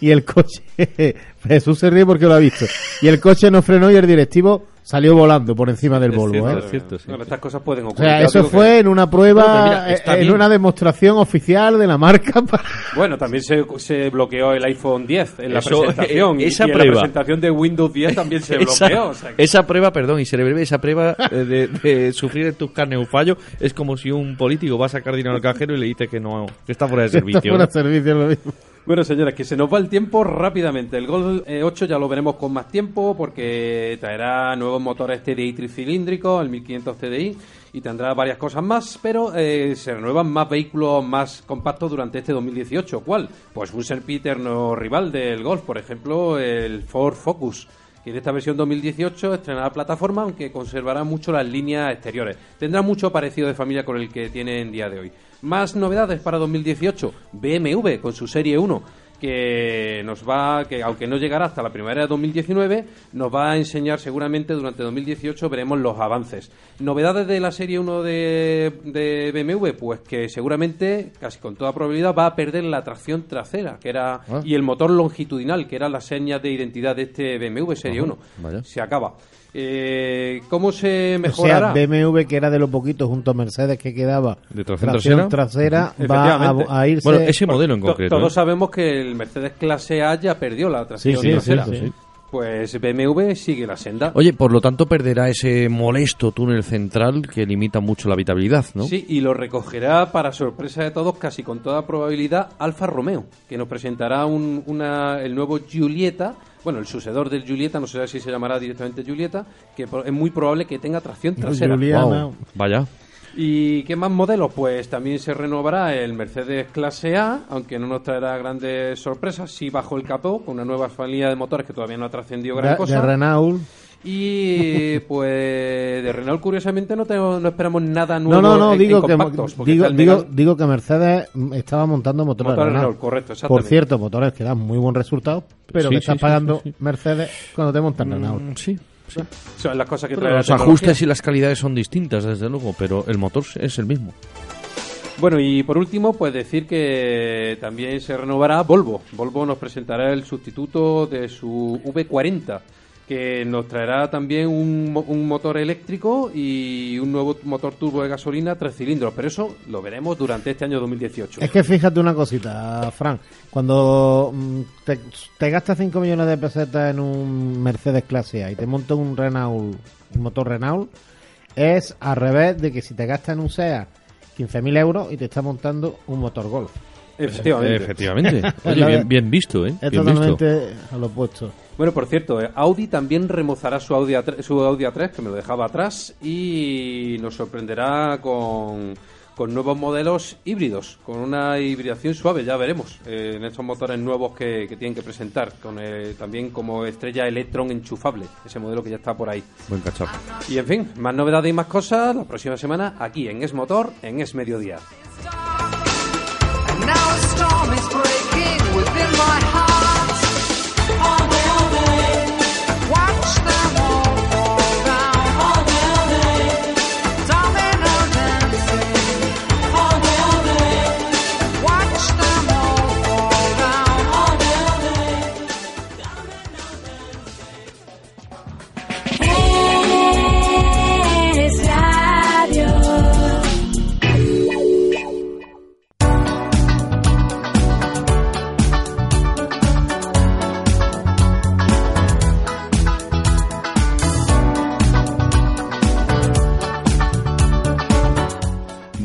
Y el coche, Jesús se ríe porque lo ha visto. Y el coche no frenó y el directivo salió volando por encima del Es Volvo. cierto, ¿eh? es cierto, sí. Bueno, estas cosas pueden O ocurrir. sea, Ya os eso digo que- fue en una prueba, mira, eh, en bien. una demostración oficial de la marca. para- Bueno, también se, se bloqueó el iPhone 10 en la Eso, presentación. eh, y- esa y en prueba. la presentación de Windows 10 también se Esa, bloqueó. o sea que- esa prueba, perdón, y se le breve, esa prueba eh, de, de sufrir en tus carnes un fallo es como si un político va a sacar dinero al cajero y le dice que no, que está fuera de servicio. Está fuera de servicio lo mismo. Bueno, señores, que se nos va el tiempo rápidamente. El Gol eh, 8 ya lo veremos con más tiempo porque traerá nuevos motores TDI tricilíndricos, el 1500 TDI, y tendrá varias cosas más, pero eh, se renuevan más vehículos más compactos durante este 2018. ¿Cuál? Pues un serpiterno rival del Golf, por ejemplo, el Ford Focus que en esta versión 2018 estrenará plataforma, aunque conservará mucho las líneas exteriores. Tendrá mucho parecido de familia con el que tiene en día de hoy. Más novedades para 2018. BMW con su Serie 1 que nos va, que aunque no llegará hasta la primavera de 2019, nos va a enseñar seguramente durante 2018 veremos los avances. Novedades de la serie 1 de, de BMW, pues que seguramente, casi con toda probabilidad, va a perder la tracción trasera, que era Ah. y el motor longitudinal, que eran las señas de identidad de este BMW Serie Ajá, 1. vaya. Se acaba. Eh, ¿Cómo se O mejorará? sea, BMW, que era de lo poquito junto a Mercedes que quedaba ¿De tracción trasera, va a, a irse. Bueno, ese modelo en To- concreto. Todos ¿eh? sabemos que el Mercedes clase A ya perdió la tracción Sí, sí, trasera. sí, sí. Pues BMW sigue la senda. Oye, por lo tanto perderá ese molesto túnel central que limita mucho la habitabilidad, ¿no? Sí, y lo recogerá para sorpresa de todos, casi con toda probabilidad, Alfa Romeo, que nos presentará un- una, el nuevo Giulietta, bueno, el sucedor del Giulietta, no sé si se llamará directamente Giulietta, que es muy probable que tenga tracción trasera. Vaya. ¿Y qué más modelos? Pues también se renovará el Mercedes Clase A, aunque no nos traerá grandes sorpresas, sí bajo el capó, con una nueva familia de motores que todavía no ha trascendido gran de, cosa. de Renault. Y pues de Renault, curiosamente, no, tengo- no esperamos nada No, nuevo. no, no, en- digo en que, compactos, porque digo, digo, digo que Mercedes estaba montando motores Motores Renault. Renault, correcto, Por cierto, motores que dan muy buen resultado, pero Sí, que sí, estás sí, pagando sí, sí. Mercedes cuando te montan Renault. Mm, Sí. Son las cosas que trae los ajustes y las calidades son distintas, desde luego, pero el motor es el mismo. Bueno, y por último, pues decir que también se renovará Volvo. Volvo nos presentará el sustituto de su V40, que nos traerá también un, mo- un motor eléctrico y un nuevo motor turbo de gasolina tres cilindros. Pero eso lo veremos durante este año 2018. Es que fíjate una cosita, Fran. Cuando mm, te, te gastas 5 millones de pesetas en un Mercedes clase A y te montas un Renault, un motor Renault, es al revés de que si te gastas en un SEA 15.000 euros y te está montando un motor Golf. Efectivamente. Efectivamente. Oye, bien, bien visto, ¿eh? Es Bien visto. totalmente a lo opuesto. Bueno, por cierto, eh, Audi también remozará su Audi, A3, su Audi A3, que me lo dejaba atrás, y nos sorprenderá con, con nuevos modelos híbridos, con una hibridación suave, ya veremos, eh, en estos motores nuevos que, que tienen que presentar, con eh, también como estrella Electron enchufable, ese modelo que ya está por ahí. Buen cacharro. Y en fin, más novedades y más cosas la próxima semana aquí en Es Motor, en Es Mediodía.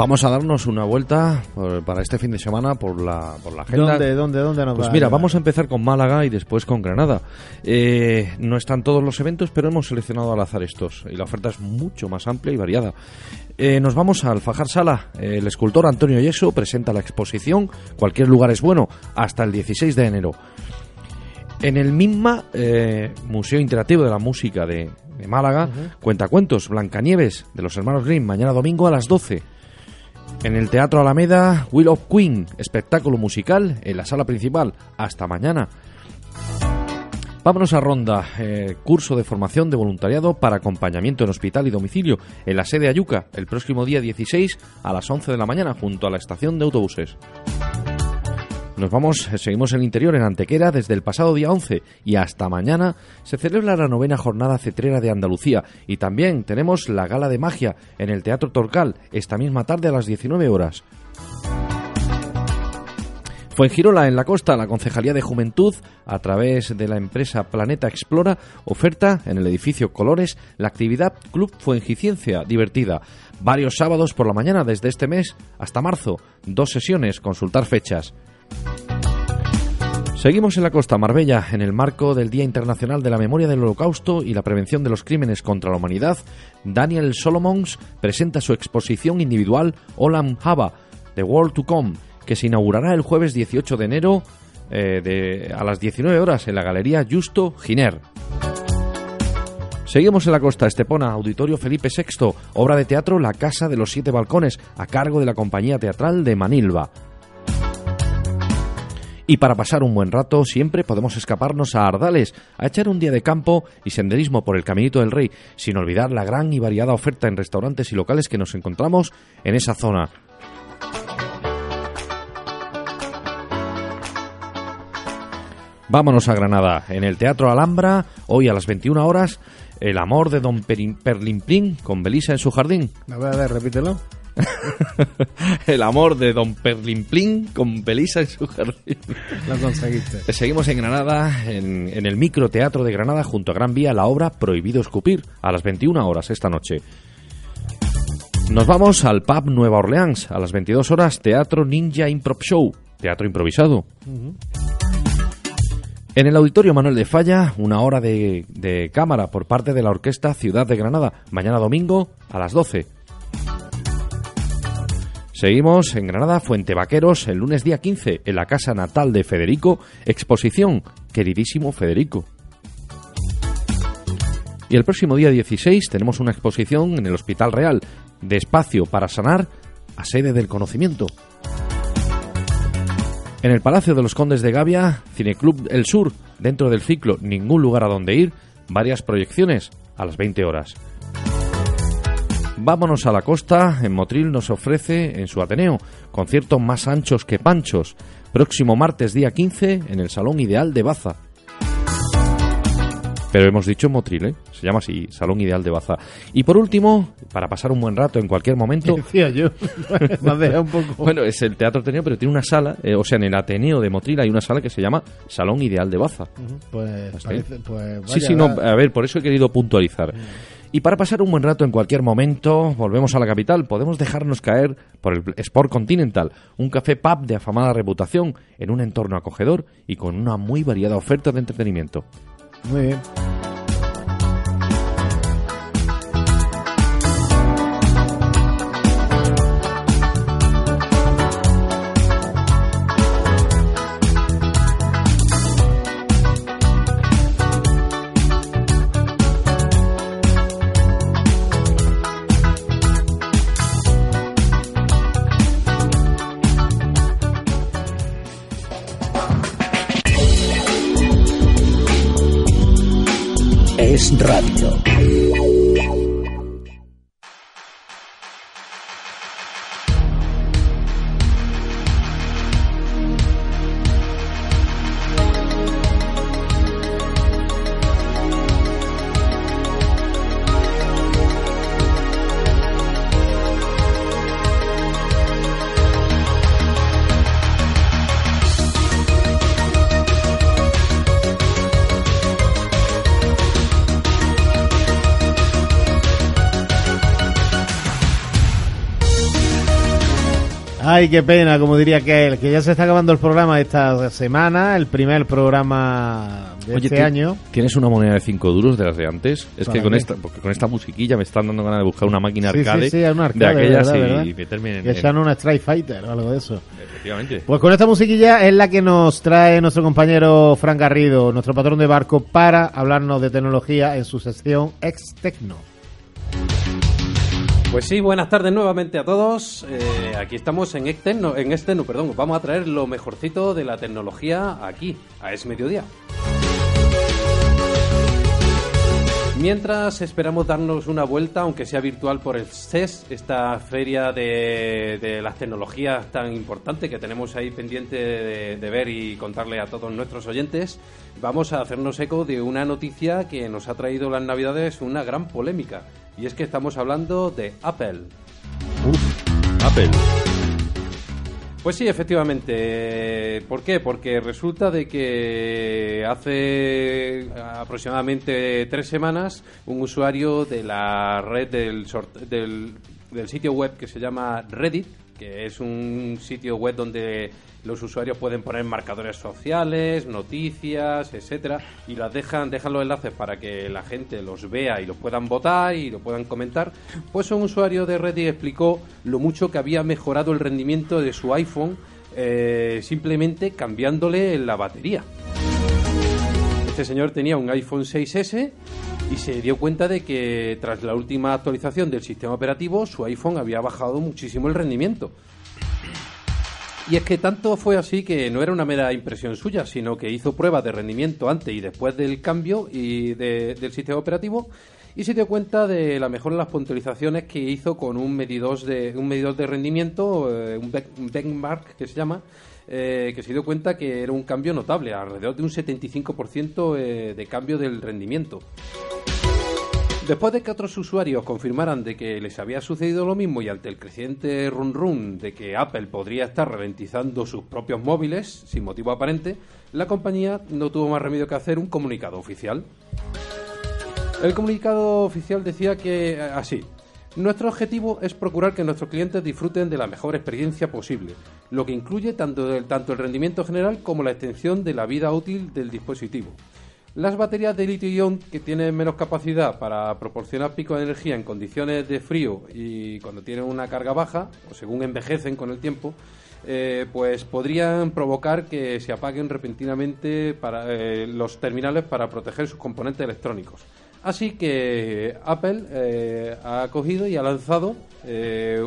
Vamos a darnos una vuelta por- para este fin de semana por la, por la agenda. ¿Dónde, dónde, dónde nos Pues va mira, vamos a empezar con Málaga y después con Granada. Eh, no están todos los eventos, pero hemos seleccionado al azar estos. Y la oferta es mucho más amplia y variada. Eh, nos vamos al Fajar Sala. Eh, el escultor Antonio Yeso presenta la exposición Cualquier lugar es bueno hasta el 16 de enero. En el MIMA, eh, Museo Interactivo de la Música de, de Málaga, Cuentacuentos, Blancanieves, de los hermanos Grimm, mañana domingo a las 12. En el Teatro Alameda, Will of Queen, espectáculo musical en la sala principal. Hasta mañana. Vámonos a Ronda, eh, curso de formación de voluntariado para acompañamiento en hospital y domicilio en la sede Ayuca, el próximo día 16 a las 11 de la mañana junto a la estación de autobuses. Nos vamos, seguimos el interior, en Antequera, desde el pasado día 11 y hasta mañana se celebra la novena jornada cetrera de Andalucía y también tenemos la gala de magia en el Teatro Torcal esta misma tarde a las 19 horas. Fuengirola, en la costa, la Concejalía de Juventud, a través de la empresa Planeta Explora, oferta en el edificio Colores la actividad Club Fuengiciencia divertida. Varios sábados por la mañana desde este mes hasta marzo. Dos sesiones, consultar fechas. Seguimos en la costa Marbella, en el marco del Día Internacional de la Memoria del Holocausto y la Prevención de los Crímenes contra la Humanidad. Daniel Solomons presenta su exposición individual Olam Haba, The World to Come, que se inaugurará el jueves 18 de enero eh, a las 19 horas en la Galería Justo Giner. Seguimos en la costa, Estepona, Auditorio Felipe VI, obra de teatro La Casa de los Siete Balcones, a cargo de la compañía teatral de Manilva. Y para pasar un buen rato, siempre podemos escaparnos a Ardales, a echar un día de campo y senderismo por el Caminito del Rey, sin olvidar la gran y variada oferta en restaurantes y locales que nos encontramos en esa zona. Vámonos a Granada, en el Teatro Alhambra, hoy a las 21 horas, El amor de Don Perlimplín con Belisa en su jardín. A ver, a ver, repítelo. El amor de Don Perlimplín con Belisa en su jardín. Lo conseguiste. Seguimos en Granada, en, en el microteatro de Granada, junto a Gran Vía, la obra Prohibido Escupir, a las 21 horas esta noche. Nos vamos al pub Nueva Orleans, a las 22 horas, Teatro Ninja Improv Show, teatro improvisado. En el Auditorio Manuel de Falla, una hora de, de cámara por parte de la Orquesta Ciudad de Granada, mañana domingo a las 12. Seguimos en Granada, Fuente Vaqueros, el lunes día 15, en la casa natal de Federico, exposición Queridísimo Federico. Y el próximo día 16 tenemos una exposición en el Hospital Real, de espacio para sanar a sede del conocimiento. En el Palacio de los Condes de Gavia, Cineclub El Sur, dentro del ciclo Ningún lugar a donde ir, varias proyecciones a las 20 horas. Vámonos a la costa, en Motril nos ofrece en su Ateneo conciertos más anchos que panchos, próximo martes día 15 en el Salón Ideal de Baza. Pero hemos dicho Motril, ¿eh? se llama así, Salón Ideal de Baza. Y por último, para pasar un buen rato en cualquier momento, Decía yo. Me un poco. bueno, es el Teatro Ateneo, pero tiene una sala, eh, o sea, en el Ateneo de Motril hay una sala que se llama Salón Ideal de Baza. Pues, parece, pues Sí, vaya, sí, no, a ver, por eso he querido puntualizar. Y para pasar un buen rato en cualquier momento, volvemos a la capital. Podemos dejarnos caer por el Sport Continental, un café pub de afamada reputación, en un entorno acogedor y con una muy variada oferta de entretenimiento. Muy bien. Qué pena, como diría que que ya se está acabando el programa esta semana, el primer programa de Oye, este año. ¿Tienes una moneda de 5 duros de las de antes? Es ¿Para que con qué? esta, porque con esta musiquilla me están dando ganas de buscar una máquina arcade, sí, sí, una arcade, de aquellas verdad, y, verdad. y Que sean una Strike Fighter o algo de eso. Efectivamente. Pues con esta musiquilla es la que nos trae nuestro compañero Fran Garrido, nuestro patrón de barco, para hablarnos de tecnología en su sección Ex Tecno. Pues sí, buenas tardes nuevamente a todos. Eh, aquí estamos en Externo, en Externo, perdón. Vamos a traer lo mejorcito de la tecnología aquí, a Es Mediodía. Mientras esperamos darnos una vuelta, aunque sea virtual, por el CES, esta feria de, de las tecnologías tan importante que tenemos ahí pendiente de, de ver y contarle a todos nuestros oyentes, vamos a hacernos eco de una noticia que nos ha traído las navidades una gran polémica. Y es que estamos hablando de Apple. Apple. Pues sí, efectivamente. ¿Por qué? Porque resulta de que hace aproximadamente tres semanas un usuario de la red del, del, del sitio web que se llama Reddit, que es un sitio web donde los usuarios pueden poner marcadores sociales, noticias, etcétera, y las dejan, dejan los enlaces para que la gente los vea y los puedan votar y lo puedan comentar. Pues un usuario de Reddit explicó lo mucho que había mejorado el rendimiento de su iPhone eh, simplemente cambiándole la batería. Este señor tenía un iPhone 6S y se dio cuenta de que tras la última actualización del sistema operativo su iPhone había bajado muchísimo el rendimiento. Y es que tanto fue así que no era una mera impresión suya, sino que hizo pruebas de rendimiento antes y después del cambio y de- del sistema operativo y se dio cuenta de la mejora en las puntualizaciones que hizo con un medidor de, un medidor de rendimiento, eh, un, benchmark que se llama, eh, que se dio cuenta que era un cambio notable, alrededor de un 75% eh, de cambio del rendimiento. Después de que otros usuarios confirmaran de que les había sucedido lo mismo y ante el creciente run run de que Apple podría estar ralentizando sus propios móviles sin motivo aparente, la compañía no tuvo más remedio que hacer un comunicado oficial. El comunicado oficial decía que eh, así. Nuestro objetivo es procurar que nuestros clientes disfruten de la mejor experiencia posible, lo que incluye tanto el, tanto el rendimiento general como la extensión de la vida útil del dispositivo. Las baterías de litio-ion que tienen menos capacidad para proporcionar pico de energía en condiciones de frío y cuando tienen una carga baja, o según envejecen con el tiempo, eh, pues podrían provocar que se apaguen repentinamente para, eh, los terminales para proteger sus componentes electrónicos. Así que Apple eh, ha cogido y ha lanzado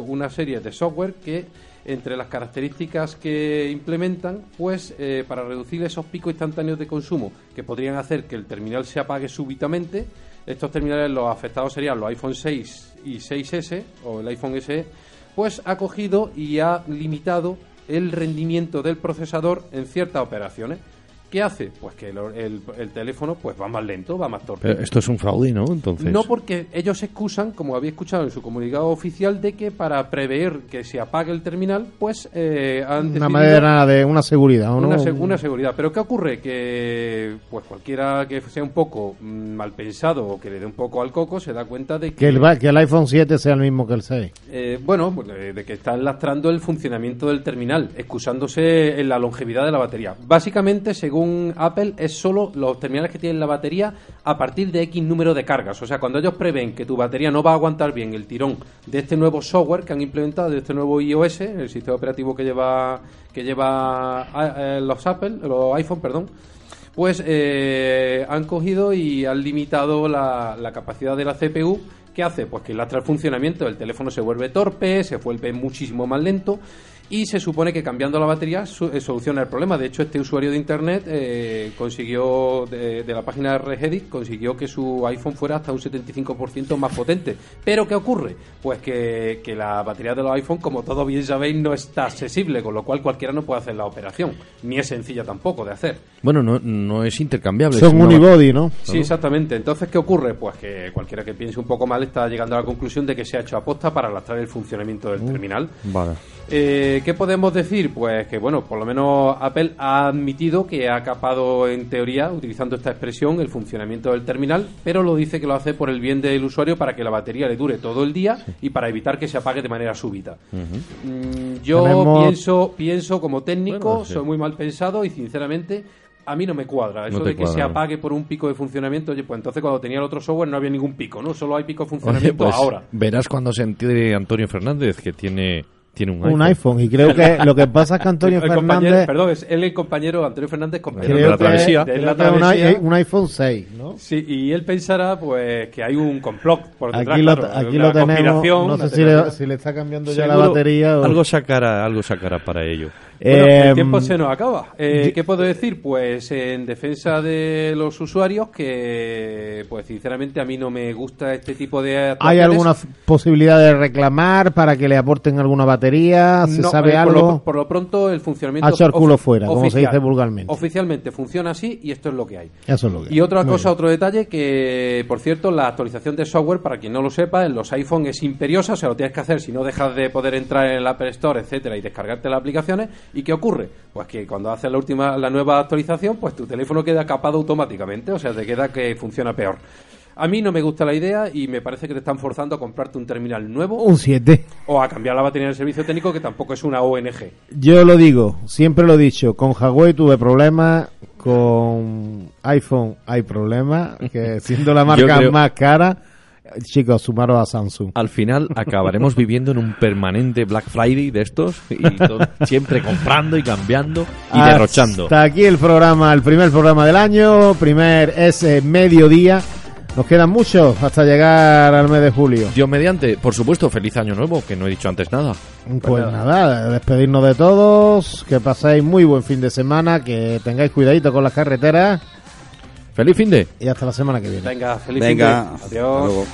una serie de software que entre las características que implementan, pues eh, para reducir esos picos instantáneos de consumo que podrían hacer que el terminal se apague súbitamente, estos terminales los afectados serían los iPhone 6 y 6S o el iPhone SE, pues ha cogido y ha limitado el rendimiento del procesador en ciertas operaciones. ¿Qué hace? Pues que el, el- el teléfono pues va más lento, va más torpe. Pero esto es un fraude, ¿no? Entonces. No porque ellos se excusan, como había escuchado en su comunicado oficial, de que para prever que se apague el terminal, pues eh, han Una decidido manera de una seguridad, ¿o ¿no? una, se- una seguridad. Pero ¿qué ocurre? Que pues cualquiera que sea un poco mm, mal pensado o que le dé un poco al coco se da cuenta de que, Que el, va- que el iPhone 7 sea el mismo que el 6. eh, bueno, pues, de que están lastrando el funcionamiento del terminal, excusándose en la longevidad de la batería. Básicamente, según Apple, es solo los terminales que tienen la batería a partir de X número de cargas. O sea, cuando ellos prevén que tu batería no va a aguantar bien el tirón de este nuevo software que han implementado, de este nuevo iOS, el sistema operativo que lleva que lleva ah, eh, los Apple, los iPhone, perdón, pues eh, han cogido y han limitado la, la capacidad de la CPU. ¿Qué hace? Pues que lastra el funcionamiento, el teléfono se vuelve torpe, se vuelve muchísimo más lento y se supone que cambiando la batería su- eh, soluciona el problema. De hecho, este usuario de Internet eh, consiguió, de, de la página de Regedit, consiguió que su iPhone fuera hasta un 75% más potente. ¿Pero qué ocurre? Pues que, que la batería de los iPhone, como todos bien sabéis, no está accesible, con lo cual cualquiera no puede hacer la operación. Ni es sencilla tampoco de hacer. Bueno, no, no es intercambiable. Son es unibody, ¿no? Sí, exactamente. Entonces, ¿qué ocurre? Pues que cualquiera que piense un poco mal está llegando a la conclusión de que se ha hecho aposta para lastrar el funcionamiento del terminal. Vale. Eh, ¿Qué podemos decir? Pues que, bueno, por lo menos Apple ha admitido que ha capado, en teoría, utilizando esta expresión, el funcionamiento del terminal, pero lo dice que lo hace por el bien del usuario para que la batería le dure todo el día y para evitar que se apague de manera súbita. Mm, yo Tenemos- pienso, pienso como técnico, Bueno, sí. soy muy mal pensado y, sinceramente, a mí no me cuadra. Eso No de que se apague por un pico de funcionamiento, oye, pues entonces cuando tenía el otro software no había ningún pico, ¿no? Solo hay pico de Oye, funcionamiento pues ahora. verás cuando se entere Antonio Fernández que tiene, tiene un, Un iPhone. Y creo que lo que pasa es que Antonio El compañero- Fernández perdón, es él el compañero Antonio Fernández, compañero creo la que, travesía. De la un, travesía. i- un iPhone 6, ¿no? Sí, y él pensará pues que hay un complot por detrás, Aquí lo, claro, aquí una lo tenemos. No sé si le, si le está cambiando ya la Seguro batería o... Algo sacará, algo sacará para ello. Bueno, Eh, el tiempo se nos acaba. Eh, ¿Qué puedo decir? Pues en defensa de los usuarios, que pues sinceramente a mí no me gusta este tipo de ¿Hay alguna posibilidad de reclamar para que le aporten alguna batería? ¿Se No, sabe eh, por algo? Lo, por lo pronto el funcionamiento Ha hecho el culo fuera, como se dice vulgarmente. Oficialmente funciona así y esto es lo que hay. Eso es lo que Y otra Muy cosa, bien. otro detalle, que por cierto, la actualización de software, para quien no lo sepa, en los iPhone es imperiosa, o sea, lo tienes que hacer si no dejas de poder entrar en el Apple Store, etcétera, y descargarte las aplicaciones. ¿Y qué ocurre? Pues que cuando haces la última, la nueva actualización, pues tu teléfono queda capado automáticamente, o sea, te queda que funciona peor. A mí no me gusta la idea y me parece que te están forzando a comprarte un terminal nuevo Un 7. o a cambiar la batería del servicio técnico, que tampoco es una ONG. Yo lo digo, siempre lo he dicho, con Huawei tuve problemas, con iPhone hay problemas, que siendo la marca creo- más cara, chicos, sumaros a Samsung. Al final acabaremos viviendo en un permanente Black Friday de estos y todo- siempre comprando y cambiando y derrochando. Hasta aquí el programa, el primer programa del año, primer es mediodía. Nos quedan muchos hasta llegar al mes de julio. Dios mediante, por supuesto, feliz año nuevo, que no he dicho antes nada. Pues nada, despedirnos de todos, que paséis muy buen fin de semana, que tengáis cuidadito con las carreteras Feliz fin de. y hasta la semana que viene. Venga, feliz Venga, fin de- hasta Adiós.